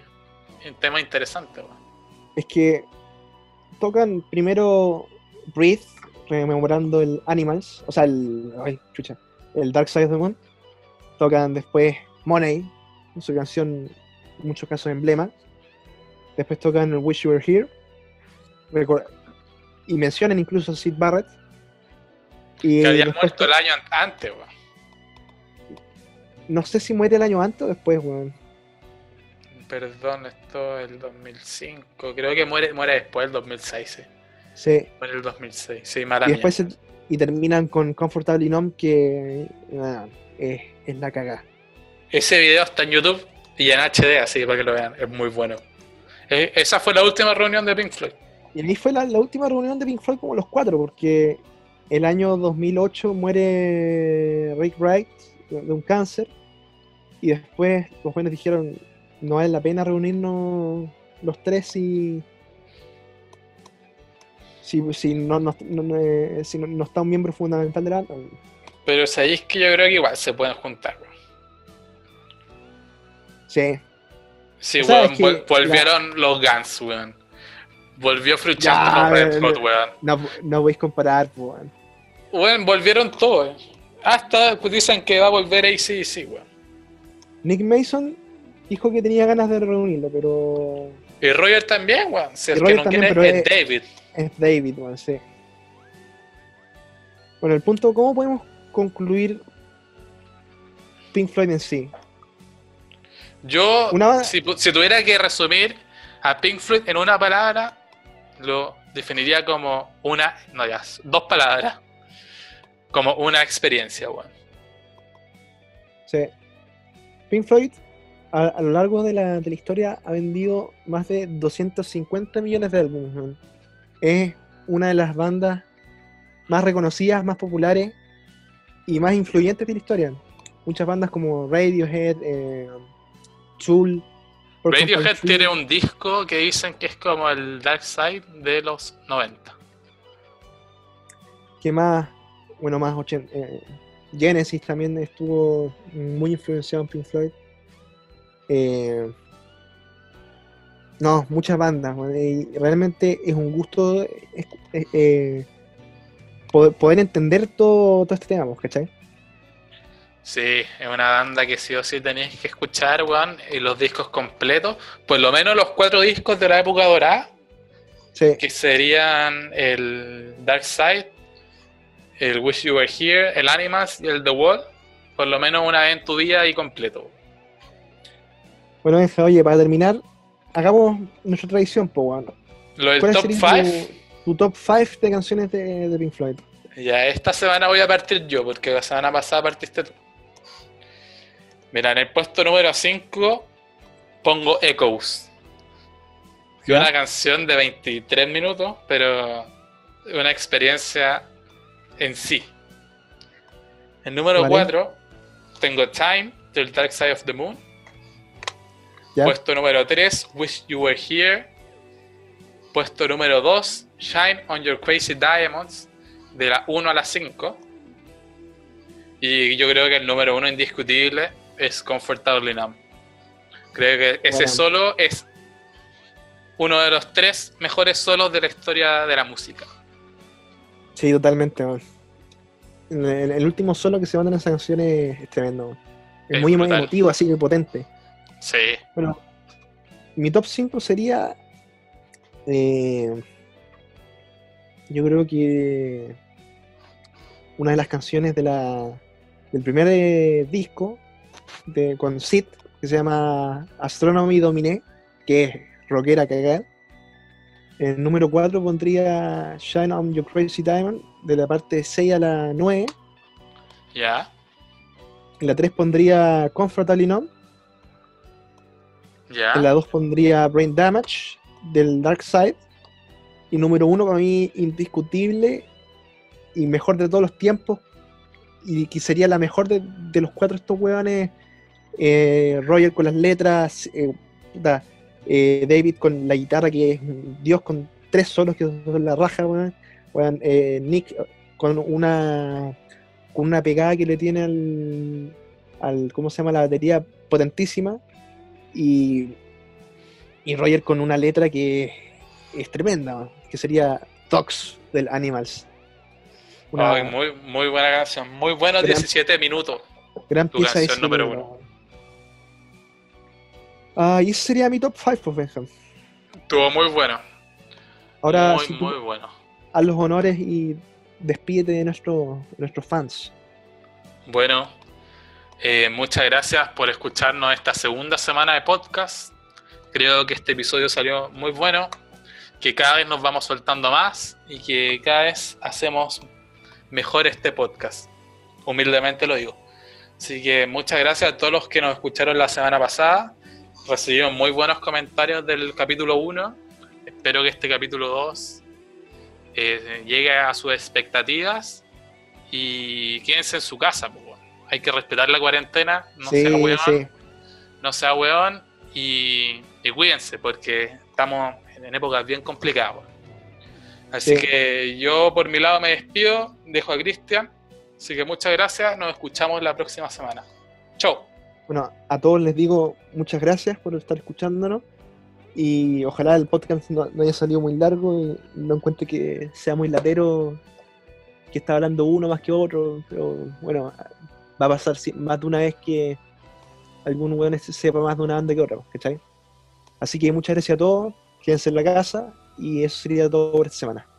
S1: Un tema interesante, weón.
S2: Es que tocan primero Breathe, rememorando el Animals, o sea, el. Ay, chucha. El Dark Side of the Moon. Tocan después Money, su canción, en muchos casos emblema. Después tocan Wish You Were Here. Y mencionan incluso a Sid Barrett. Y
S1: Que había muerto
S2: to-
S1: el año an- antes, weón.
S2: no sé si muere el año antes o después, weón.
S1: Perdón, esto es el 2005. Creo que muere, muere después del 2006, sí.
S2: Sí.
S1: Muere el 2006. Sí, mala
S2: Y después se- y terminan con Comfortably Numb, que ah, es, es la cagada.
S1: Ese video está en YouTube y en HD, así para que lo vean. Es muy bueno. Eh, esa fue la última reunión de Pink Floyd.
S2: Y ahí fue la, la última reunión de Pink Floyd como los cuatro, porque el año 2008 muere Rick Wright de un cáncer, y después los jóvenes dijeron, no vale la pena reunirnos los tres si, si, si no, no- eh, si no- está un miembro fundamental de la banda.
S1: Pero sabéis que yo creo que igual se pueden juntar.
S2: Sí,
S1: Sí, weón, vol- volvieron los Guns, weón. Volvió Fruchando los Red
S2: eh,
S1: Hot, weón.
S2: no, no podéis comparar, pues, weón.
S1: Weón, volvieron todos. eh. Hasta pues, dicen que va a volver ACDC, weón.
S2: Nick Mason dijo que tenía ganas de reunirlo, pero
S1: Y Roger también, weón. Si el que
S2: Roger
S1: no
S2: también,
S1: quiere
S2: pero
S1: es
S2: es-
S1: David.
S2: es David, weón, sí. Bueno, el punto, ¿cómo podemos concluir Pink Floyd en sí?
S1: Yo,
S2: Una-
S1: si, tuviera que resumir a Pink Floyd en una palabra, lo definiría como una, no ya, dos palabras, como una experiencia, weón.
S2: Sí. Pink Floyd, a, a lo largo de la, de la historia, ha vendido más de 250 millones de álbumes. Es una de las bandas más reconocidas, más populares y más influyentes de la historia. Muchas bandas como Radiohead, eh, Tool,
S1: Radiohead tiene un disco que dicen que es como el Dark Side de los 90.
S2: ¿Qué más? Bueno, más 80. Eh, Genesis también estuvo muy influenciado en Pink Floyd. Eh, no, muchas bandas. Y realmente es un gusto eh, poder, entender todo, todo este tema, ¿cachai?
S1: Sí, es una banda que sí o sí tenéis que escuchar, weón, y los discos completos, por lo menos los cuatro discos de la época dorada, que serían el Dark Side, el Wish You Were Here, el Animals y el The Wall, por lo menos una vez en tu vida y completo.
S2: Bueno, deja, oye, para terminar, hagamos nuestra tradición, pues, bueno.
S1: Lo del top 5.
S2: Tu, top 5 de canciones de, de Pink Floyd.
S1: Ya, esta semana voy a partir yo, porque la semana pasada partiste tú. Mira, en el puesto número 5 pongo Echoes. Que una canción de 23 minutos, pero una experiencia en sí. En número 4 tengo Time, del Dark Side of the Moon. Puesto número 3, Wish You Were Here. Puesto número 2, Shine on Your Crazy Diamonds, de la 1 a la 5. Y yo creo que el número 1 indiscutible es Comfortably Numb. Creo que ese solo es uno de los tres mejores solos de la historia de la música.
S2: Sí, totalmente, El, último solo que se manda en esa canción es, tremendo. Es, muy emotivo, así que potente.
S1: Sí.
S2: Bueno, mi top 5 sería. Eh, yo creo que. Una de las canciones de la, del primer eh, disco de, con Sid, que se llama Astronomy Dominé, que es rockera cagar. El número 4 pondría Shine on Your Crazy Diamond, de la parte 6 a la 9.
S1: Ya.
S2: En la 3 pondría Comfortably Numb.
S1: Ya.
S2: En la 2 pondría Brain Damage, del Dark Side. Y número 1 para mí, indiscutible y mejor de todos los tiempos. Y que sería la mejor de, de los cuatro estos hueones eh, Roger con las letras, eh, eh, David con la guitarra, que es Dios con tres solos que son la raja, Nick con una con una pegada que le tiene al, al ¿cómo se llama? la batería potentísima y, y Roger con una letra que es tremenda, que sería Tox del Animals.
S1: Muy, muy buena canción, muy buenos 17 minutos.
S2: Gran pieza de número uno. Ah, y ese sería mi top 5, pues, Benjam.
S1: Estuvo muy bueno.
S2: Ahora,
S1: muy, muy bueno.
S2: A los honores y despídete de nuestro, nuestros fans.
S1: Bueno, eh, muchas gracias por escucharnos esta segunda semana de podcast. Creo que este episodio salió muy bueno, que cada vez nos vamos soltando más y que cada vez hacemos mejor este podcast. Humildemente lo digo. Así que muchas gracias a todos los que nos escucharon la semana pasada recibimos muy buenos comentarios del capítulo 1. Espero que este capítulo 2 eh, llegue a sus expectativas y quédense en su casa. Hay que respetar la cuarentena, no sea weón, no sea weón y, cuídense porque estamos en épocas bien complicadas. Así que yo por mi lado me despido, dejo a Cristian. Así que muchas gracias, nos escuchamos la próxima semana. Chau.
S2: Bueno, a todos les digo muchas gracias por estar escuchándonos y ojalá el podcast no, haya salido muy largo y no encuentre que sea muy latero, que está hablando uno más que otro, pero bueno, va a pasar más de una vez que algún weón sepa más de una banda que otra, ¿cachai? Así que muchas gracias a todos, quédense en la casa y eso sería todo por esta semana.